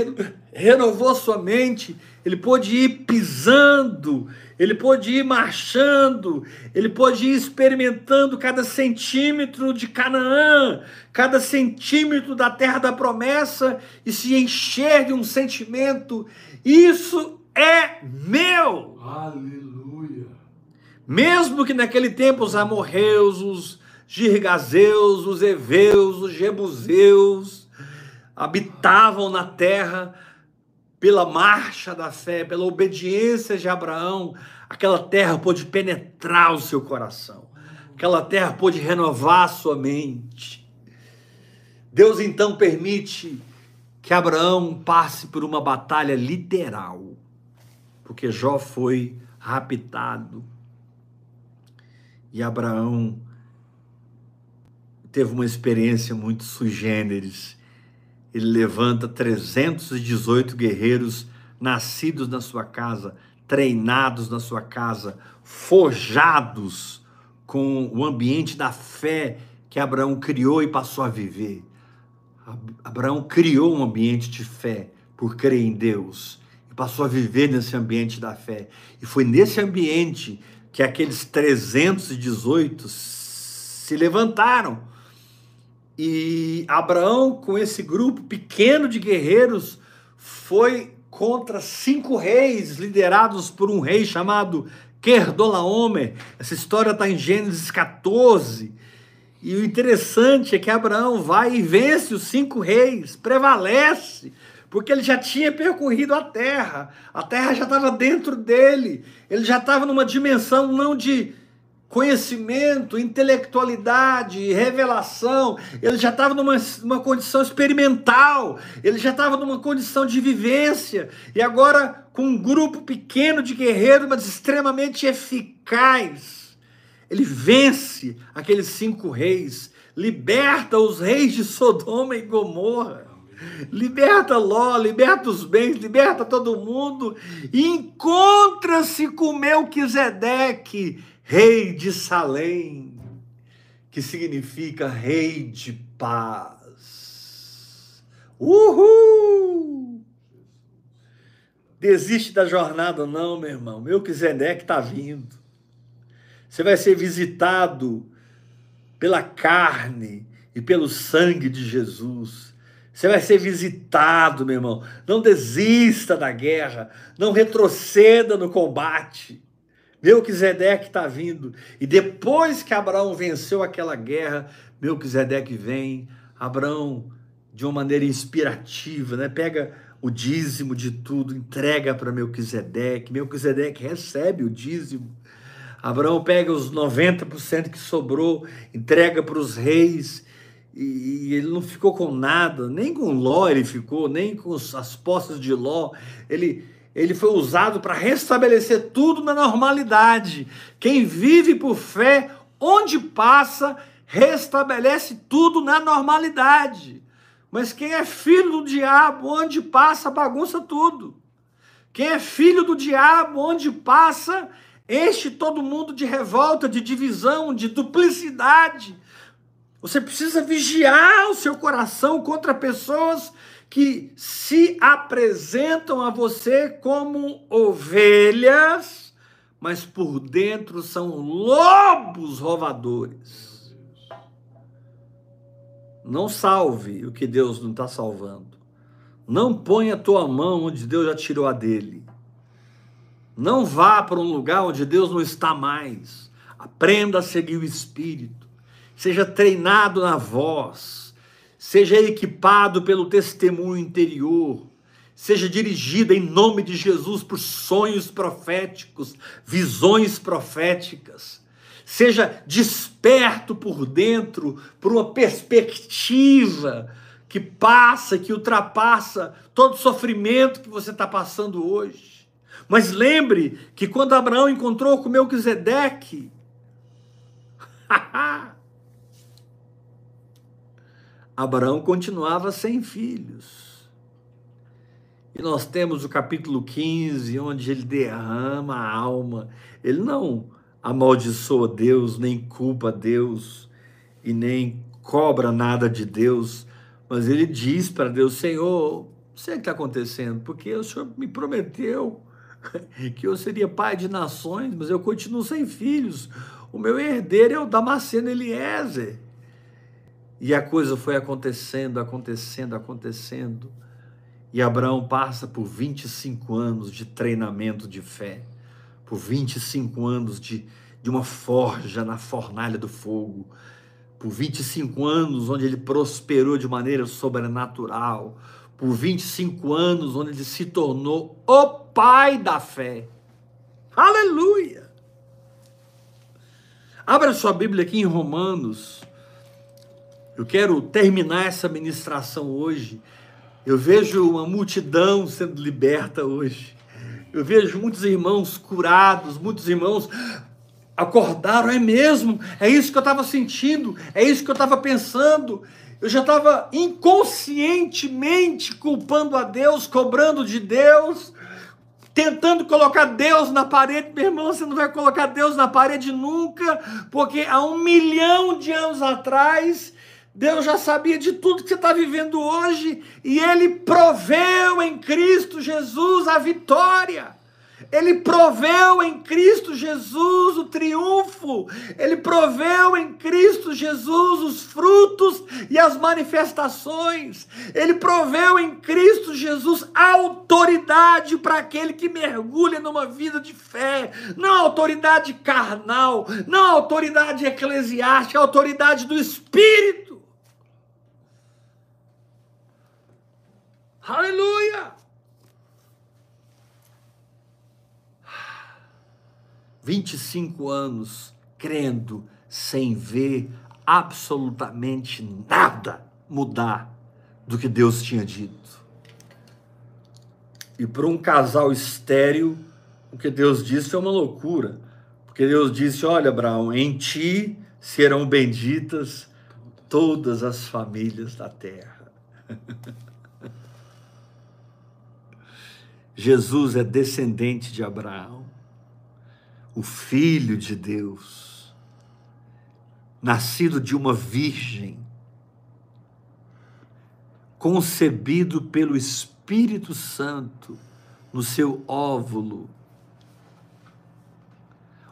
renovou sua mente. Ele pôde ir pisando, ele pôde ir marchando, ele pôde ir experimentando cada centímetro de Canaã, cada centímetro da terra da promessa e se encher de um sentimento: isso é meu. Aleluia. Mesmo que naquele tempo os amorreus, os girgazeus, os heveus, os jebuseus habitavam na terra pela marcha da fé, pela obediência de Abraão, aquela terra pôde penetrar o seu coração, aquela terra pôde renovar a sua mente. Deus então permite que Abraão passe por uma batalha literal, porque Jó foi raptado. E Abraão teve uma experiência muito sui generis. Ele levanta 318 guerreiros nascidos na sua casa, treinados na sua casa, forjados com o ambiente da fé que Abraão criou e passou a viver. Abraão criou um ambiente de fé por crer em Deus e passou a viver nesse ambiente da fé. E foi nesse ambiente que aqueles 318 se levantaram e Abraão, com esse grupo pequeno de guerreiros, foi contra cinco reis liderados por um rei chamado Kerdolaomer. Essa história está em Gênesis 14. E o interessante é que Abraão vai e vence os cinco reis, prevalece, porque ele já tinha percorrido a terra, a terra já estava dentro dele, ele já estava numa dimensão não de conhecimento, intelectualidade, revelação, ele já estava numa, numa condição experimental, ele já estava numa condição de vivência, e agora com um grupo pequeno de guerreiros, mas extremamente eficaz ele vence aqueles cinco reis, liberta os reis de Sodoma e Gomorra, liberta Ló, liberta os bens, liberta todo mundo. E encontra-se com Melquisedeque, rei de Salém, que significa rei de paz. Uhul! Desiste da jornada não, meu irmão. Melquisedeque está vindo. Você vai ser visitado pela carne e pelo sangue de Jesus. Você vai ser visitado, meu irmão. Não desista da guerra. Não retroceda no combate. Melquisedeque está vindo. E depois que Abraão venceu aquela guerra, Melquisedeque vem. Abraão, de uma maneira inspirativa, né? pega o dízimo de tudo, entrega para Melquisedeque. Melquisedeque recebe o dízimo. Abraão pega os 90% que sobrou, entrega para os reis, e, ele não ficou com nada, nem com Ló ele ficou, nem com as posses de Ló. Ele, ele foi usado para restabelecer tudo na normalidade. Quem vive por fé, onde passa, restabelece tudo na normalidade. Mas quem é filho do diabo, onde passa, bagunça tudo. Quem é filho do diabo, onde passa, Enche todo mundo de revolta, de divisão, de duplicidade. Você precisa vigiar o seu coração contra pessoas que se apresentam a você como ovelhas, mas por dentro são lobos roubadores. Não salve o que Deus não está salvando. Não ponha a tua mão onde Deus já tirou a dele. Não vá para um lugar onde Deus não está mais. Aprenda a seguir o Espírito. Seja treinado na voz. Seja equipado pelo testemunho interior. Seja dirigido em nome de Jesus por sonhos proféticos, visões proféticas. Seja desperto por dentro por uma perspectiva que passa, que ultrapassa todo sofrimento que você está passando hoje. Mas lembre que quando Abraão encontrou com Melquisedeque, Abraão continuava sem filhos. E nós temos o capítulo 15, onde ele derrama a alma. Ele não amaldiçoa Deus, nem culpa Deus, e nem cobra nada de Deus, mas ele diz para Deus: Senhor, o que está acontecendo, porque o Senhor me prometeu que eu seria pai de nações, mas eu continuo sem filhos. O meu herdeiro é o Damasceno Eliezer. E a coisa foi acontecendo, acontecendo, acontecendo. E Abraão passa por 25 anos de treinamento de fé, por 25 anos de, de uma forja na fornalha do fogo, por 25 anos onde ele prosperou de maneira sobrenatural, por 25 anos onde ele se tornou o pai da fé. Aleluia! Abra sua Bíblia aqui em Romanos. Eu quero terminar essa ministração hoje. Eu vejo uma multidão sendo liberta hoje. Eu vejo muitos irmãos curados, muitos irmãos acordaram, é mesmo, é isso que eu estava sentindo, é isso que eu estava pensando. Eu já estava inconscientemente culpando a Deus, cobrando de Deus, tentando colocar Deus na parede, meu irmão, você não vai colocar Deus na parede nunca, porque há um milhão de anos atrás, Deus já sabia de tudo que você está vivendo hoje, e Ele proveu em Cristo Jesus a vitória. Ele proveu em Cristo Jesus o triunfo, ele proveu em Cristo Jesus os frutos e as manifestações, ele proveu em Cristo Jesus autoridade para aquele que mergulha numa vida de fé, não autoridade carnal, não autoridade eclesiástica, autoridade do Espírito. Aleluia! 25 anos crendo sem ver absolutamente nada mudar do que Deus tinha dito. E para um casal estéril, o que Deus disse é uma loucura. Porque Deus disse: Olha, Abraão, em ti serão benditas todas as famílias da terra. Jesus é descendente de Abraão o Filho de Deus, nascido de uma virgem, concebido pelo Espírito Santo no seu óvulo,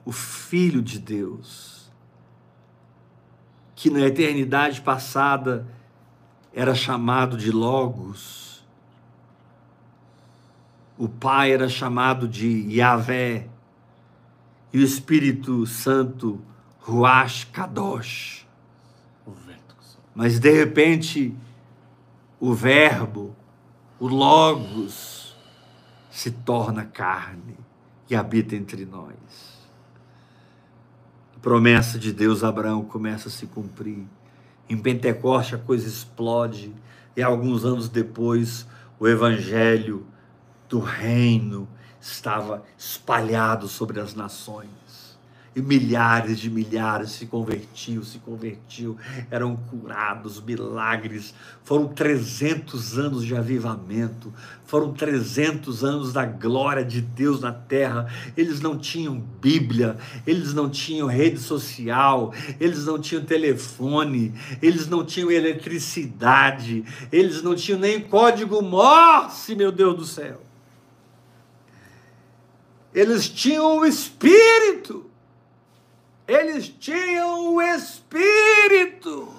o Filho de Deus, que na eternidade passada era chamado de Logos, o Pai era chamado de Yahvé, e o Espírito Santo, Ruach Kadosh. Mas de repente, o Verbo, o Logos, se torna carne e habita entre nós. A promessa de Deus a Abraão começa a se cumprir. Em Pentecoste a coisa explode e alguns anos depois o evangelho do reino estava espalhado sobre as nações. E milhares de milhares se convertiam, se convertiam, eram curados, milagres. Foram 300 anos de avivamento, foram 300 anos da glória de Deus na terra. Eles não tinham Bíblia, eles não tinham rede social, eles não tinham telefone, eles não tinham eletricidade, eles não tinham nem código Morse, meu Deus do céu. Eles tinham o Espírito. Eles tinham o Espírito.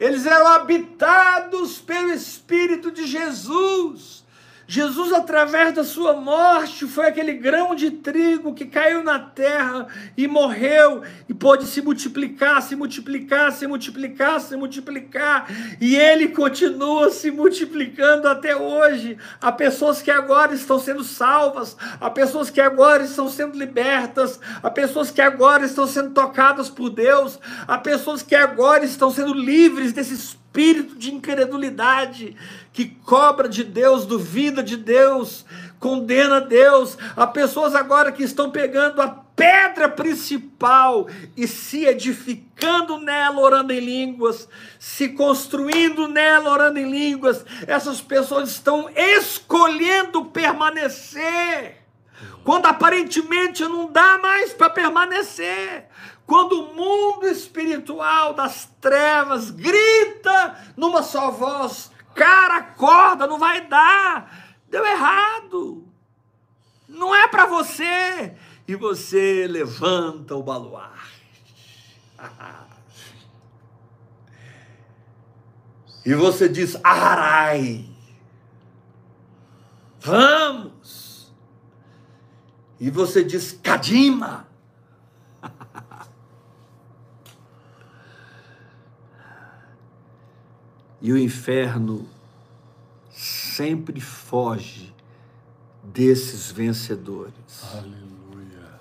Eles eram habitados pelo Espírito de Jesus. Jesus, através da sua morte, foi aquele grão de trigo que caiu na terra e morreu e pôde se multiplicar, se multiplicar, se multiplicar, se multiplicar. E ele continua se multiplicando até hoje. Há pessoas que agora estão sendo salvas, há pessoas que agora estão sendo libertas, há pessoas que agora estão sendo tocadas por Deus, há pessoas que agora estão sendo livres desse espírito de incredulidade que cobra de Deus, duvida de Deus, condena Deus. Há pessoas agora que estão pegando a pedra principal e se edificando nela, orando em línguas, se construindo nela, orando em línguas. Essas pessoas estão escolhendo permanecer. Quando aparentemente não dá mais para permanecer, quando o mundo espiritual das trevas grita numa só voz: Cara, acorda, não vai dar. Deu errado. Não é para você. E você levanta o baluarte. e você diz: Arai. Vamos. E você diz: Kadima. E o inferno sempre foge desses vencedores. Aleluia.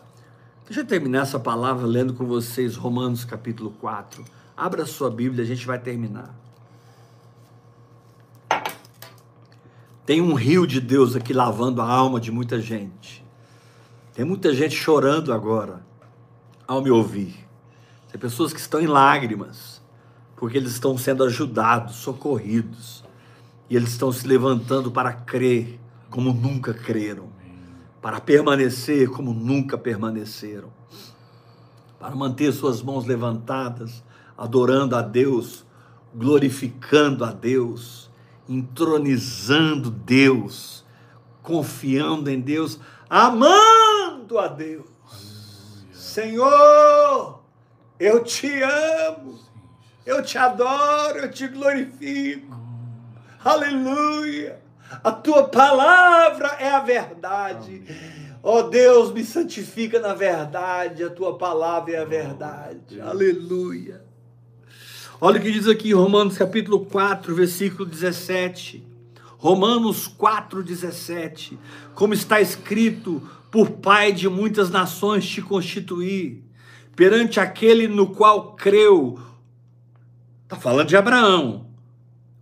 Deixa eu terminar essa palavra lendo com vocês Romanos capítulo 4. Abra a sua Bíblia, a gente vai terminar. Tem um rio de Deus aqui lavando a alma de muita gente. Tem muita gente chorando agora ao me ouvir. Tem pessoas que estão em lágrimas porque eles estão sendo ajudados, socorridos, e eles estão se levantando para crer como nunca creram, para permanecer como nunca permaneceram, para manter suas mãos levantadas, adorando a Deus, glorificando a Deus, entronizando Deus confiando em Deus, amando a Deus. Senhor, eu te amo, eu te adoro, eu te glorifico. Aleluia. A tua palavra é a verdade. Ó oh, Deus, me santifica na verdade, a tua palavra é a verdade. Aleluia. Olha o que diz aqui Romanos capítulo 4, versículo 17. Romanos 4, 17. Como está escrito, por pai de muitas nações te constituí, perante aquele no qual creu. Está falando de Abraão.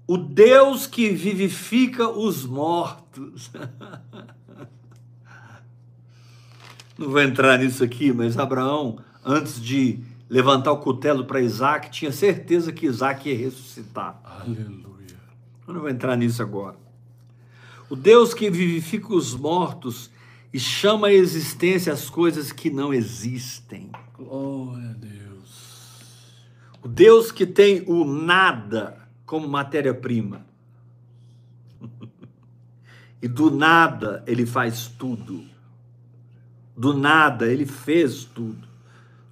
O Deus que vivifica os mortos. Não vou entrar nisso aqui, mas Abraão, antes de levantar o cutelo para Isaac, tinha certeza que Isaac ia ressuscitar. Aleluia. Eu não vou entrar nisso agora. O Deus que vivifica os mortos e chama à existência as coisas que não existem. Glória a Deus. Deus que tem o nada como matéria-prima. e do nada ele faz tudo. Do nada ele fez tudo.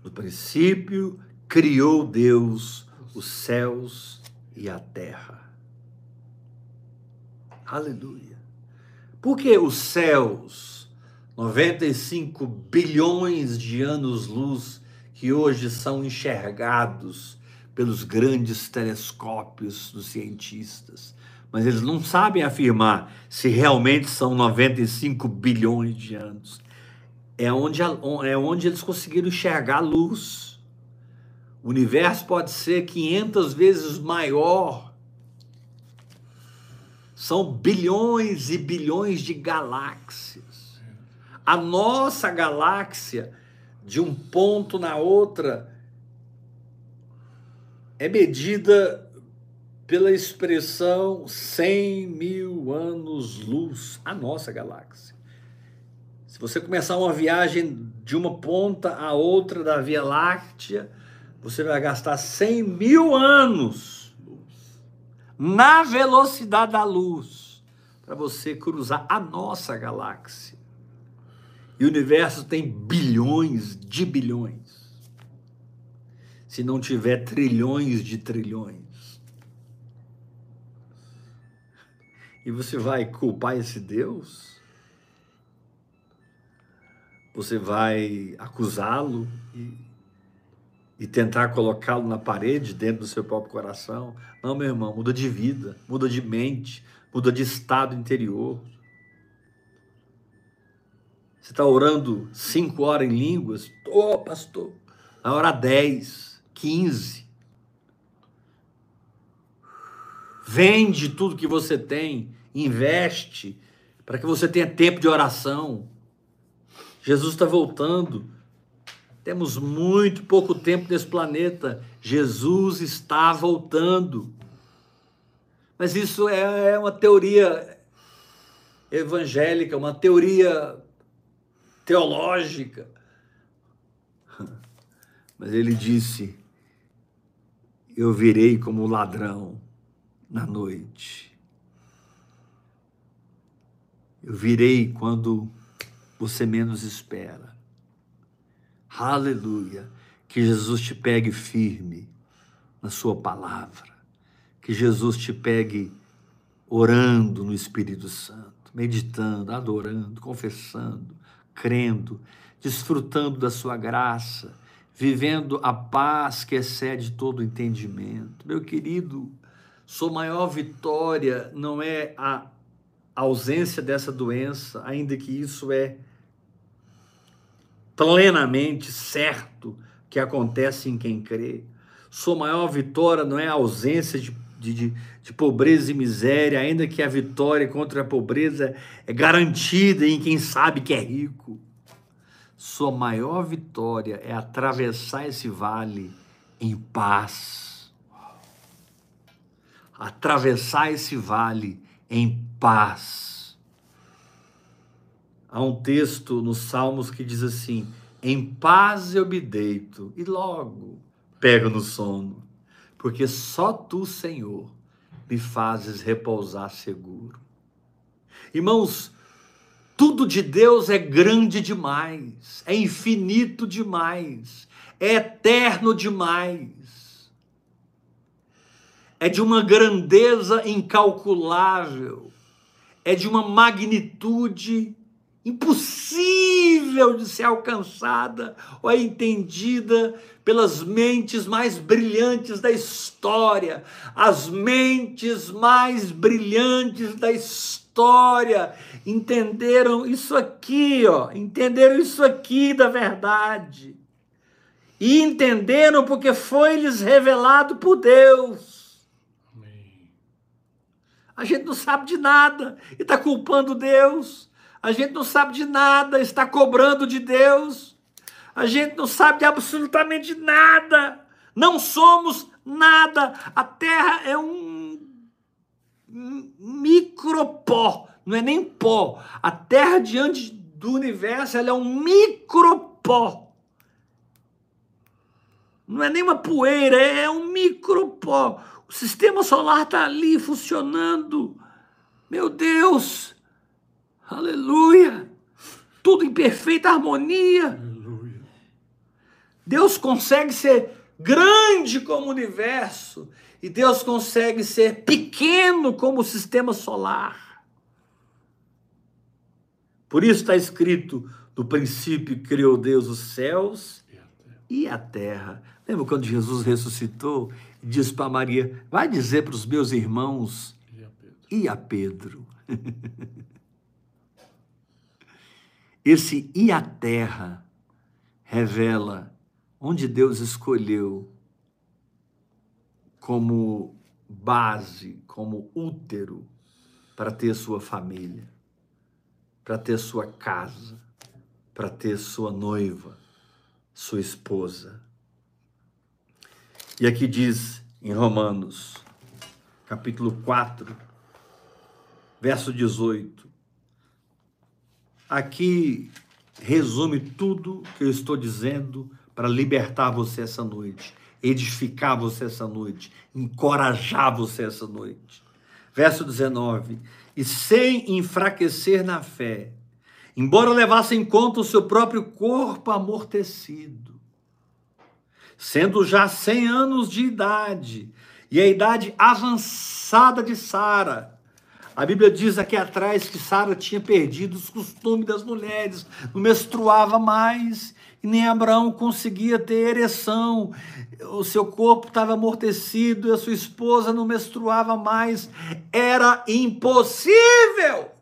No princípio criou Deus os céus e a terra. Aleluia. Por que os céus, 95 bilhões de anos-luz que hoje são enxergados pelos grandes telescópios dos cientistas, mas eles não sabem afirmar se realmente são 95 bilhões de anos. É onde, é onde eles conseguiram enxergar a luz. O universo pode ser 500 vezes maior. São bilhões e bilhões de galáxias. A nossa galáxia, de um ponto na outra, é medida pela expressão 100 mil anos-luz, a nossa galáxia. Se você começar uma viagem de uma ponta a outra da Via Láctea, você vai gastar 100 mil anos na velocidade da luz para você cruzar a nossa galáxia. E o universo tem bilhões de bilhões se não tiver trilhões de trilhões. E você vai culpar esse Deus? Você vai acusá-lo e, e tentar colocá-lo na parede dentro do seu próprio coração? Não, meu irmão, muda de vida, muda de mente, muda de estado interior. Você está orando cinco horas em línguas? Ô, oh, pastor, na hora dez. 15. Vende tudo que você tem, investe, para que você tenha tempo de oração. Jesus está voltando. Temos muito pouco tempo nesse planeta. Jesus está voltando. Mas isso é, é uma teoria evangélica, uma teoria teológica. Mas ele disse: eu virei como ladrão na noite. Eu virei quando você menos espera. Aleluia. Que Jesus te pegue firme na Sua palavra. Que Jesus te pegue orando no Espírito Santo, meditando, adorando, confessando, crendo, desfrutando da Sua graça vivendo a paz que excede todo entendimento. Meu querido, sua maior vitória não é a ausência dessa doença, ainda que isso é plenamente certo que acontece em quem crê. Sua maior vitória não é a ausência de, de, de, pobreza e miséria, ainda que a vitória contra a pobreza é garantida em quem sabe que é rico. Sua maior vitória é atravessar esse vale em paz. Atravessar esse vale em paz. Há um texto nos Salmos que diz assim: Em paz eu me deito e logo pego no sono, porque só tu, Senhor, me fazes repousar seguro. Irmãos, Tudo de Deus é grande demais, é infinito demais, é eterno demais, é de uma grandeza incalculável, é de uma magnitude impossível de ser alcançada ou é entendida pelas mentes mais brilhantes da história, as mentes mais brilhantes da história entenderam isso aqui, ó, entenderam isso aqui da verdade. E entenderam porque foi lhes revelado por Deus. Amém. A gente não sabe de nada e está culpando Deus. A gente não sabe de nada, está cobrando de Deus. A gente não sabe de absolutamente nada. Não somos nada. A Terra é um micropó, não é nem pó. A Terra diante do universo, ela é um micropó. Não é nem uma poeira, é um micropó. O sistema solar está ali funcionando. Meu Deus, Aleluia! Tudo em perfeita harmonia. Aleluia. Deus consegue ser grande como o universo e Deus consegue ser pequeno como o sistema solar. Por isso está escrito: no princípio criou Deus os céus e a terra. Lembra quando Jesus ressuscitou e disse para Maria: Vai dizer para os meus irmãos e a Pedro. E a Pedro. Esse e a terra revela onde Deus escolheu como base, como útero para ter sua família, para ter sua casa, para ter sua noiva, sua esposa. E aqui diz em Romanos, capítulo 4, verso 18: Aqui resume tudo que eu estou dizendo para libertar você essa noite, edificar você essa noite, encorajar você essa noite. Verso 19: E sem enfraquecer na fé, embora levasse em conta o seu próprio corpo amortecido, sendo já 100 anos de idade, e a idade avançada de Sara, a Bíblia diz aqui atrás que Sara tinha perdido os costumes das mulheres, não menstruava mais, e nem Abraão conseguia ter ereção. O seu corpo estava amortecido a sua esposa não menstruava mais. Era impossível.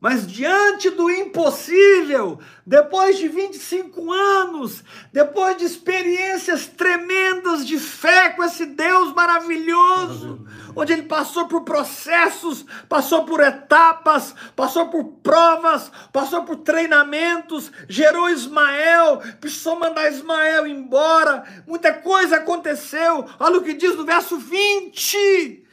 Mas diante do impossível, depois de 25 anos, depois de experiências tremendas de fé com esse Deus maravilhoso, onde ele passou por processos, passou por etapas, passou por provas, passou por treinamentos, gerou Ismael, precisou mandar Ismael embora, muita coisa aconteceu. Olha o que diz no verso 20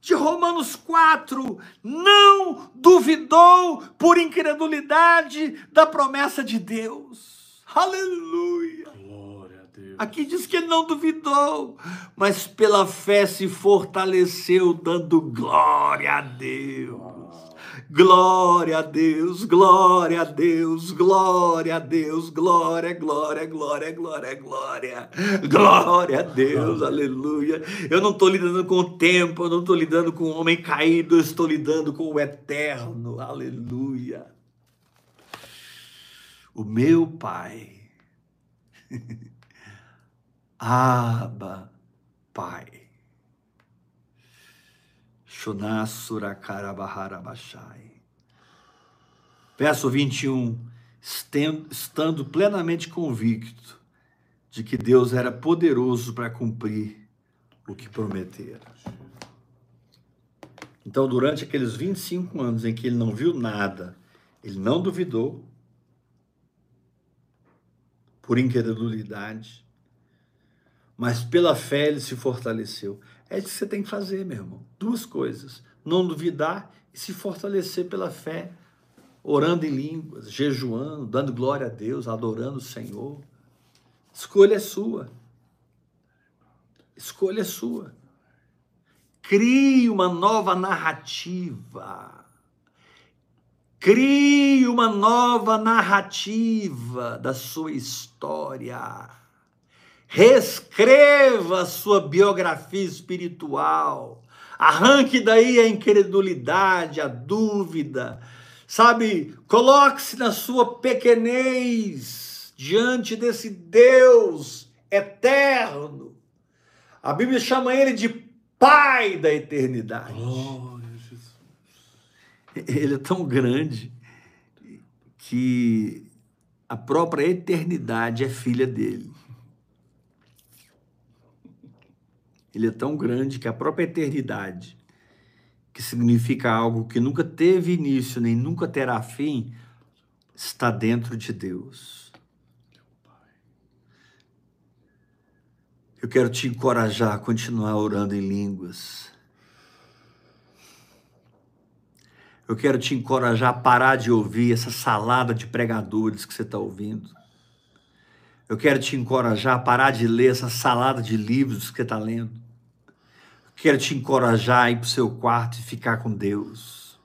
de Romanos 4, não duvidou por incredulidade da promessa de Deus. Aleluia. Glória a Deus. Aqui diz que ele não duvidou, mas pela fé se fortaleceu, dando glória a Deus. Glória a Deus, glória a Deus, glória a Deus, glória, glória, glória, glória, glória, glória a Deus, aleluia. Eu não estou lidando com o tempo, eu não estou lidando com o homem caído, eu estou lidando com o eterno, aleluia. O meu Pai, Aba, Pai. Verso 21. Estando plenamente convicto de que Deus era poderoso para cumprir o que prometera. Então, durante aqueles 25 anos em que ele não viu nada, ele não duvidou, por incredulidade, mas pela fé ele se fortaleceu. É isso que você tem que fazer, meu irmão. Duas coisas: não duvidar e se fortalecer pela fé, orando em línguas, jejuando, dando glória a Deus, adorando o Senhor. Escolha é sua. Escolha é sua. Crie uma nova narrativa. Crie uma nova narrativa da sua história. Reescreva a sua biografia espiritual. Arranque daí a incredulidade, a dúvida. Sabe, coloque-se na sua pequenez diante desse Deus eterno. A Bíblia chama ele de Pai da eternidade. Jesus. Ele é tão grande que a própria eternidade é filha dele. Ele é tão grande que a própria eternidade, que significa algo que nunca teve início nem nunca terá fim, está dentro de Deus. Eu quero te encorajar a continuar orando em línguas. Eu quero te encorajar a parar de ouvir essa salada de pregadores que você está ouvindo. Eu quero te encorajar a parar de ler essa salada de livros que você está lendo. Eu quero te encorajar a ir para o seu quarto e ficar com Deus.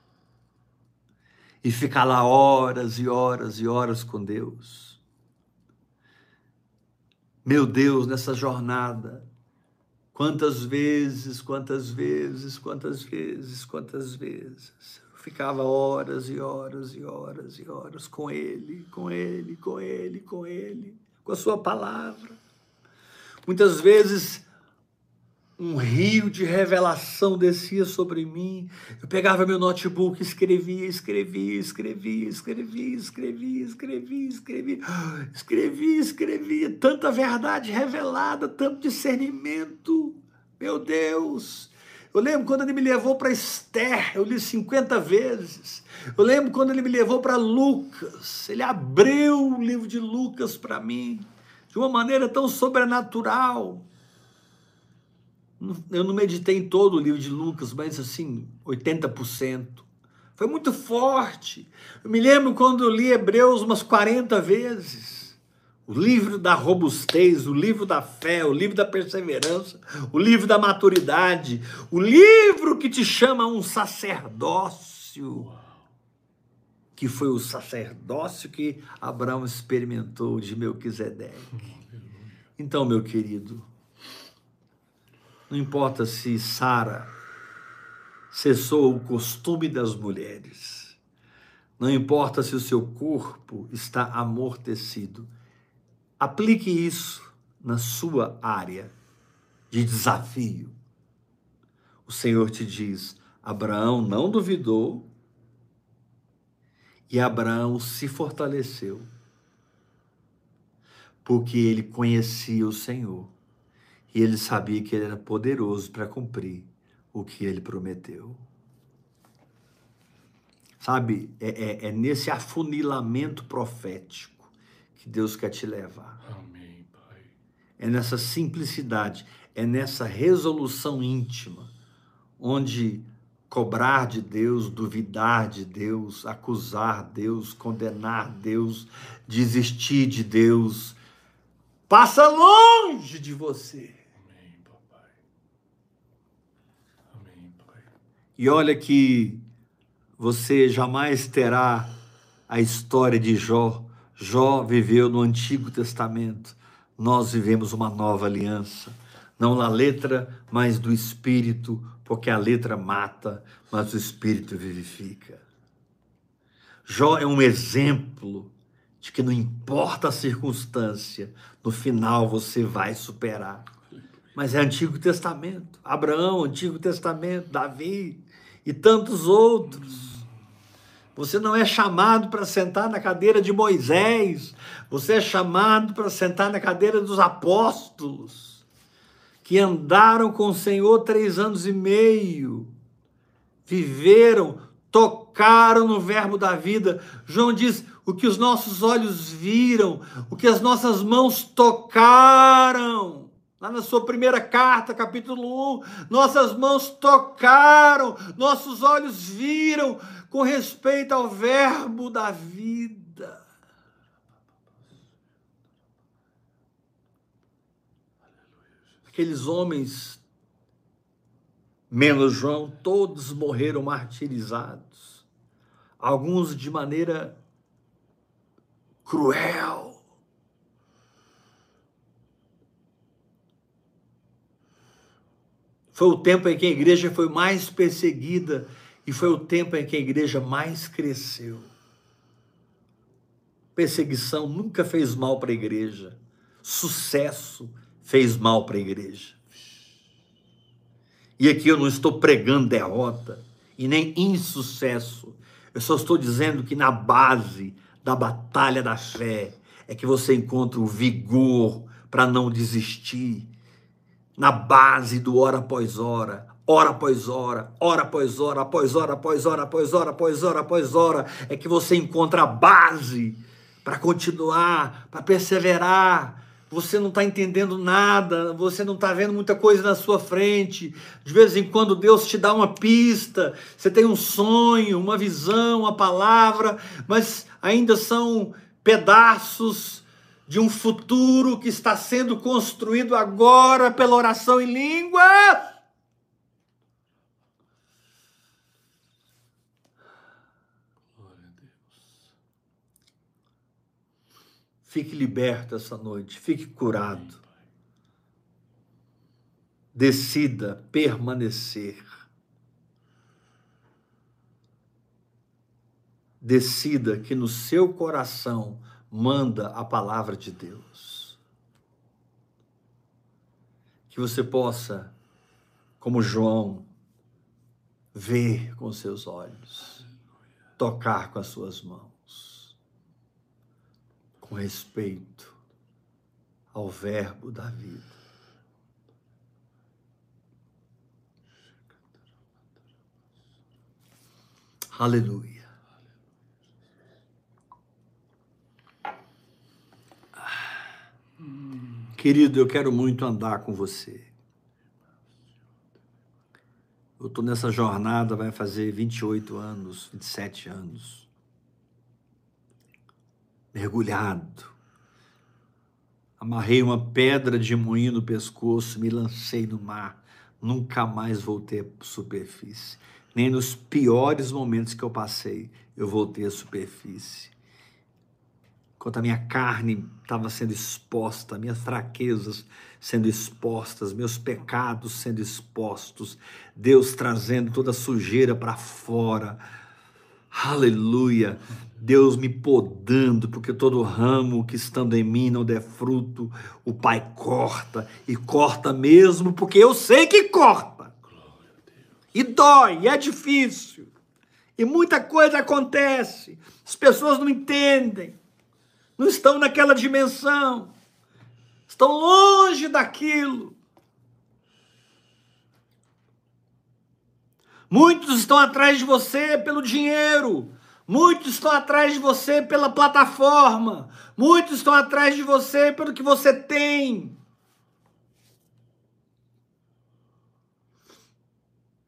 E ficar lá horas e horas e horas com Deus. Meu Deus, nessa jornada, quantas vezes, quantas vezes, quantas vezes, quantas vezes ficava horas e horas e horas e horas com ele, com ele, com ele, com ele, com a sua palavra. Muitas vezes um rio de revelação descia sobre mim. Eu pegava meu notebook, escrevia, escrevia, escrevia, escrevia, escrevia, escrevia, escrevia, escrevia, escrevia, tanta verdade revelada, tanto discernimento. Meu Deus, eu lembro quando ele me levou para Esther, eu li 50 vezes. Eu lembro quando ele me levou para Lucas, ele abriu o livro de Lucas para mim, de uma maneira tão sobrenatural. Eu não meditei em todo o livro de Lucas, mas assim, 80%. Foi muito forte. Eu me lembro quando eu li Hebreus umas 40 vezes o livro da robustez, o livro da fé, o livro da perseverança, o livro da maturidade, o livro que te chama um sacerdócio, que foi o sacerdócio que Abraão experimentou de Melquisedeque. Então, meu querido, não importa se Sara cessou o costume das mulheres, não importa se o seu corpo está amortecido, Aplique isso na sua área de desafio. O Senhor te diz: Abraão não duvidou e Abraão se fortaleceu, porque ele conhecia o Senhor e ele sabia que ele era poderoso para cumprir o que ele prometeu. Sabe, é, é, é nesse afunilamento profético que Deus quer te levar. Amém, Pai. É nessa simplicidade, é nessa resolução íntima, onde cobrar de Deus, duvidar de Deus, acusar Deus, condenar Deus, desistir de Deus, passa longe de você. Amém, papai. Amém, Pai. E olha que você jamais terá a história de Jó. Jó viveu no Antigo Testamento, nós vivemos uma nova aliança, não na letra, mas do Espírito, porque a letra mata, mas o Espírito vivifica. Jó é um exemplo de que não importa a circunstância, no final você vai superar. Mas é Antigo Testamento, Abraão, Antigo Testamento, Davi e tantos outros. Você não é chamado para sentar na cadeira de Moisés. Você é chamado para sentar na cadeira dos apóstolos, que andaram com o Senhor três anos e meio, viveram, tocaram no verbo da vida. João diz: o que os nossos olhos viram, o que as nossas mãos tocaram. Lá na sua primeira carta, capítulo 1, nossas mãos tocaram, nossos olhos viram, com respeito ao verbo da vida. Aqueles homens, menos João, todos morreram martirizados. alguns de maneira cruel. Foi o tempo em que a igreja foi mais perseguida e foi o tempo em que a igreja mais cresceu. Perseguição nunca fez mal para a igreja. Sucesso fez mal para a igreja. E aqui eu não estou pregando derrota e nem insucesso. Eu só estou dizendo que na base da batalha da fé é que você encontra o vigor para não desistir. Na base do hora após hora, hora após hora, hora após hora, após hora, após hora, após hora, após hora, após hora, é que você encontra a base para continuar, para perseverar. Você não está entendendo nada, você não está vendo muita coisa na sua frente. De vez em quando Deus te dá uma pista, você tem um sonho, uma visão, uma palavra, mas ainda são pedaços de um futuro que está sendo construído agora pela oração em língua. Fique liberto essa noite, fique curado. Decida permanecer. Decida que no seu coração manda a palavra de Deus. Que você possa, como João, ver com seus olhos, tocar com as suas mãos com respeito ao Verbo da vida. Aleluia. Querido, eu quero muito andar com você. Eu estou nessa jornada, vai fazer 28 anos, 27 anos mergulhado. Amarrei uma pedra de moinho no pescoço, me lancei no mar. Nunca mais voltei à superfície. Nem nos piores momentos que eu passei, eu voltei à superfície. Enquanto a minha carne estava sendo exposta, minhas fraquezas sendo expostas, meus pecados sendo expostos, Deus trazendo toda a sujeira para fora Aleluia. Deus me podando, porque todo ramo que estando em mim não der fruto, o Pai corta, e corta mesmo, porque eu sei que corta. E dói, e é difícil. E muita coisa acontece. As pessoas não entendem, não estão naquela dimensão, estão longe daquilo. Muitos estão atrás de você pelo dinheiro. Muitos estão atrás de você pela plataforma. Muitos estão atrás de você pelo que você tem.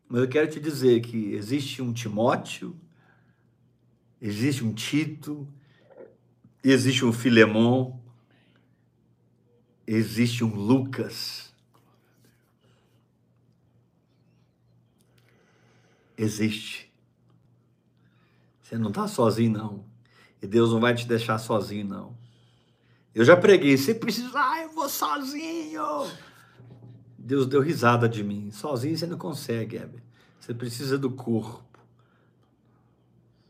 Mas eu quero te dizer que existe um Timóteo, existe um Tito, existe um Filemão, existe um Lucas existe. Você não está sozinho, não. E Deus não vai te deixar sozinho, não. Eu já preguei, você precisa, ah, eu vou sozinho. Deus deu risada de mim. Sozinho você não consegue, Heber. Você precisa do corpo.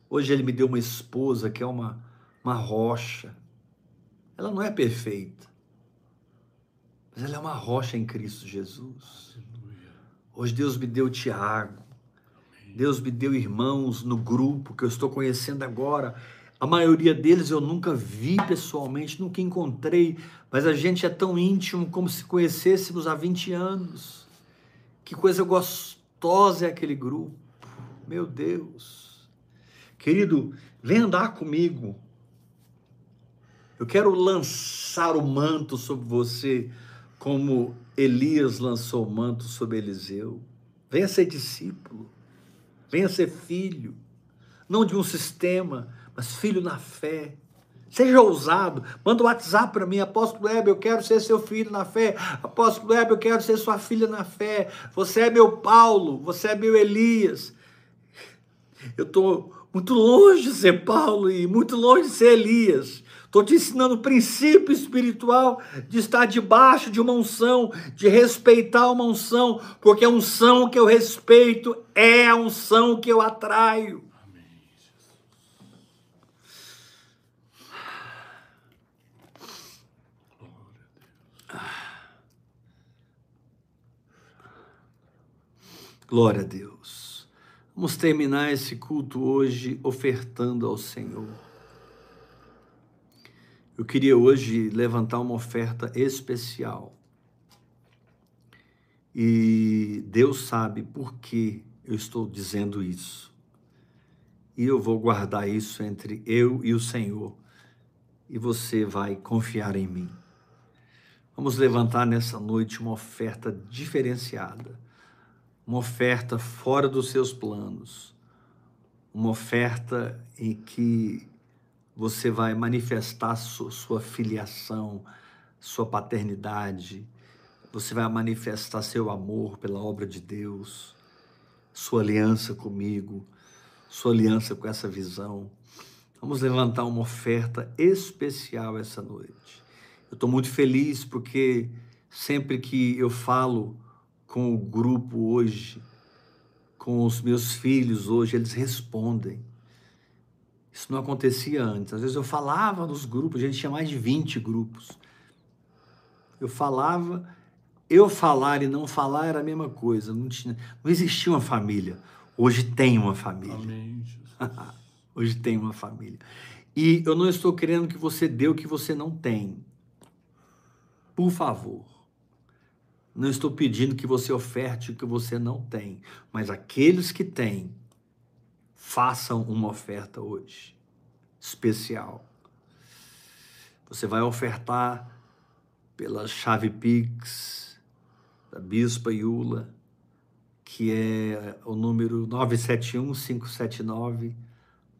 Hoje ele me deu uma esposa que é uma, uma rocha. Ela não é perfeita. Mas ela é uma rocha em Cristo Jesus. Hoje Deus me deu Tiago. Deus me deu irmãos no grupo que eu estou conhecendo agora. A maioria deles eu nunca vi pessoalmente, nunca encontrei, mas a gente é tão íntimo como se conhecêssemos há 20 anos. Que coisa gostosa é aquele grupo. Meu Deus. Querido, vem andar comigo. Eu quero lançar o manto sobre você, como Elias lançou o manto sobre Eliseu. Venha ser discípulo. Venha ser filho, não de um sistema, mas filho na fé. Seja ousado. Manda um WhatsApp para mim, Apóstolo Heber, eu quero ser seu filho na fé. Apóstolo Heber, eu quero ser sua filha na fé. Você é meu Paulo, você é meu Elias. Eu estou Muito longe de ser Paulo e muito longe de ser Elias. Estou te ensinando o princípio espiritual de estar debaixo de uma unção, de respeitar uma unção, porque a unção que eu respeito é a unção que eu atraio. Amém. Glória a Deus. Vamos terminar esse culto hoje ofertando ao Senhor. Eu queria hoje levantar uma oferta especial. E Deus sabe por que eu estou dizendo isso. E eu vou guardar isso entre eu e o Senhor. E você vai confiar em mim. Vamos levantar nessa noite uma oferta diferenciada uma oferta fora dos seus planos, uma oferta em que você vai manifestar sua, filiação, sua paternidade, você vai manifestar seu amor pela obra de Deus, sua aliança comigo, sua aliança com essa visão. Vamos levantar uma oferta especial essa noite. Eu estou muito feliz porque sempre que eu falo com o grupo hoje, com os meus filhos hoje, eles respondem. Isso não acontecia antes. Às vezes eu falava nos grupos, a gente tinha mais de 20 grupos. Eu falava, eu falar e não falar era a mesma coisa. Não, tinha, não existia uma família. Hoje tem uma família. Amém. Hoje tem uma família. E eu não estou querendo que você dê o que você não tem. Por favor. Não estou pedindo que você oferte o que você não tem, mas aqueles que têm, façam uma oferta hoje, especial. Você vai ofertar pela chave Pix da Bispa Iula, que é o número 971 579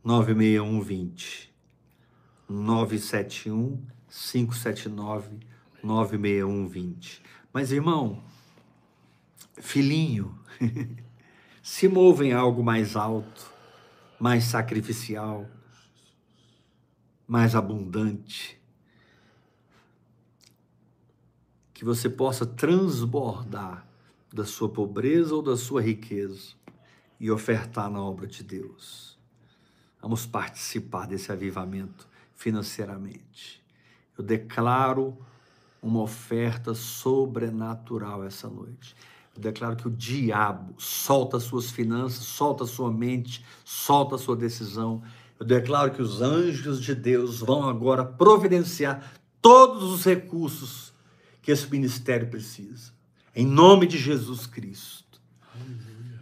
96120. 971 579 96120. Mas, irmão, filhinho, se move em algo mais alto, mais sacrificial, mais abundante. Que você possa transbordar da sua pobreza ou da sua riqueza e ofertar na obra de Deus. Vamos participar desse avivamento financeiramente. Eu declaro uma oferta sobrenatural essa noite. Declaro que o diabo solta suas finanças, solta sua mente, solta sua decisão. Eu declaro que os anjos de Deus vão agora providenciar todos os recursos que esse ministério precisa. Em nome de Jesus Cristo. Aleluia.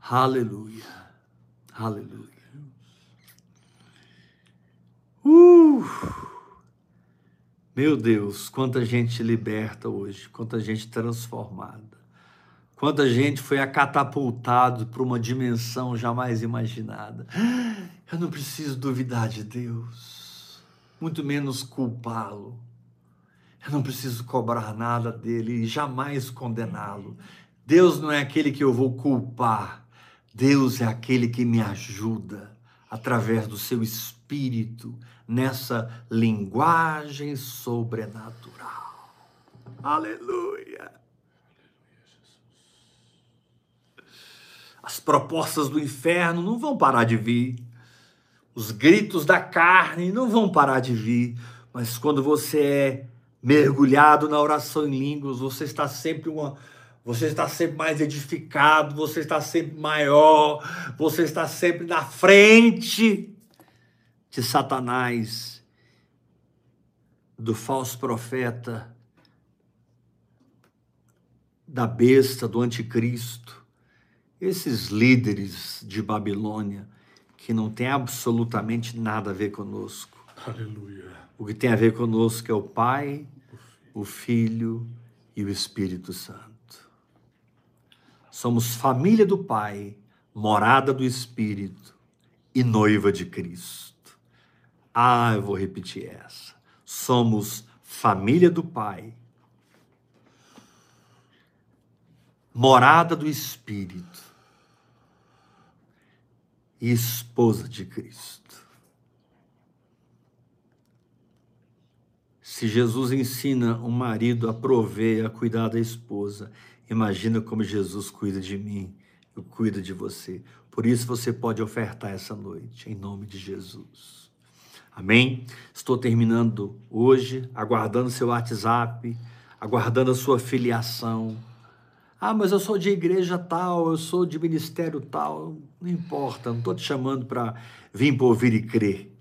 Aleluia. Aleluia. Uh! Meu Deus, quanta gente liberta hoje, quanta gente transformada, quanta gente foi acatapultado para uma dimensão jamais imaginada. Eu não preciso duvidar de Deus, muito menos culpá-lo. Eu não preciso cobrar nada dele e jamais condená-lo. Deus não é aquele que eu vou culpar, Deus é aquele que me ajuda através do seu espírito nessa linguagem sobrenatural. Aleluia. As propostas do inferno não vão parar de vir. Os gritos da carne não vão parar de vir. Mas quando você é mergulhado na oração em línguas, você está sempre uma, você está sempre mais edificado, você está sempre maior, você está sempre na frente de Satanás, do falso profeta, da besta, do anticristo, esses líderes de Babilônia que não tem absolutamente nada a ver conosco. Aleluia. O que tem a ver conosco é o Pai, o Filho e o Espírito Santo. Somos família do Pai, morada do Espírito e noiva de Cristo. Ah, eu vou repetir essa. Somos família do Pai, morada do Espírito e esposa de Cristo. Se Jesus ensina um marido a prover, a cuidar da esposa, imagina como Jesus cuida de mim, eu cuido de você. Por isso você pode ofertar essa noite, em nome de Jesus. Amém? Estou terminando hoje, aguardando seu WhatsApp, aguardando a sua filiação. Ah, mas eu sou de igreja tal, eu sou de ministério tal. Não importa, não estou te chamando para vir para ouvir e crer.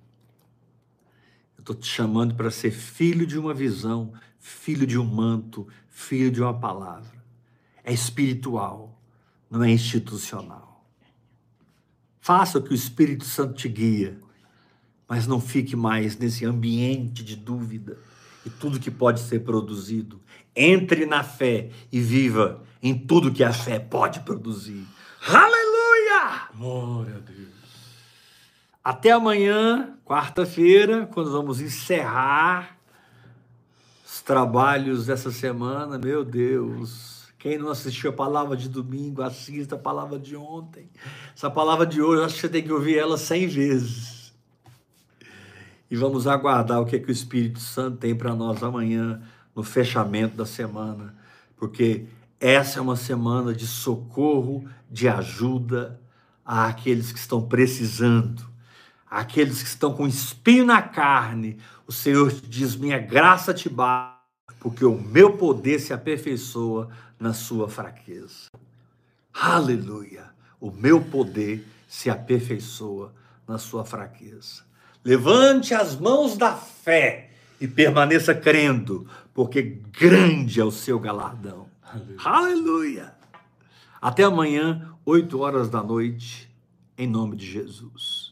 Estou te chamando para ser filho de uma visão, filho de um manto, filho de uma palavra. É espiritual, não é institucional. Faça o que o Espírito Santo te guia, mas não fique mais nesse ambiente de dúvida e tudo que pode ser produzido. Entre na fé e viva em tudo que a fé pode produzir. Aleluia! Glória a Deus. Até amanhã, quarta-feira, quando vamos encerrar os trabalhos dessa semana. Meu Deus, quem não assistiu a palavra de domingo, assista a palavra de ontem. Essa palavra de hoje, acho que você tem que ouvir ela cem vezes. E vamos aguardar o que, é que o Espírito Santo tem para nós amanhã, no fechamento da semana, porque essa é uma semana de socorro, de ajuda àqueles que estão precisando, àqueles que estão com espinho na carne. O Senhor diz: Minha graça te basta, porque o meu poder se aperfeiçoa na sua fraqueza. Aleluia! O meu poder se aperfeiçoa na sua fraqueza. Levante as mãos da fé e permaneça crendo, porque grande é o seu galardão. Aleluia. Aleluia! Até amanhã, 8 horas da noite, em nome de Jesus.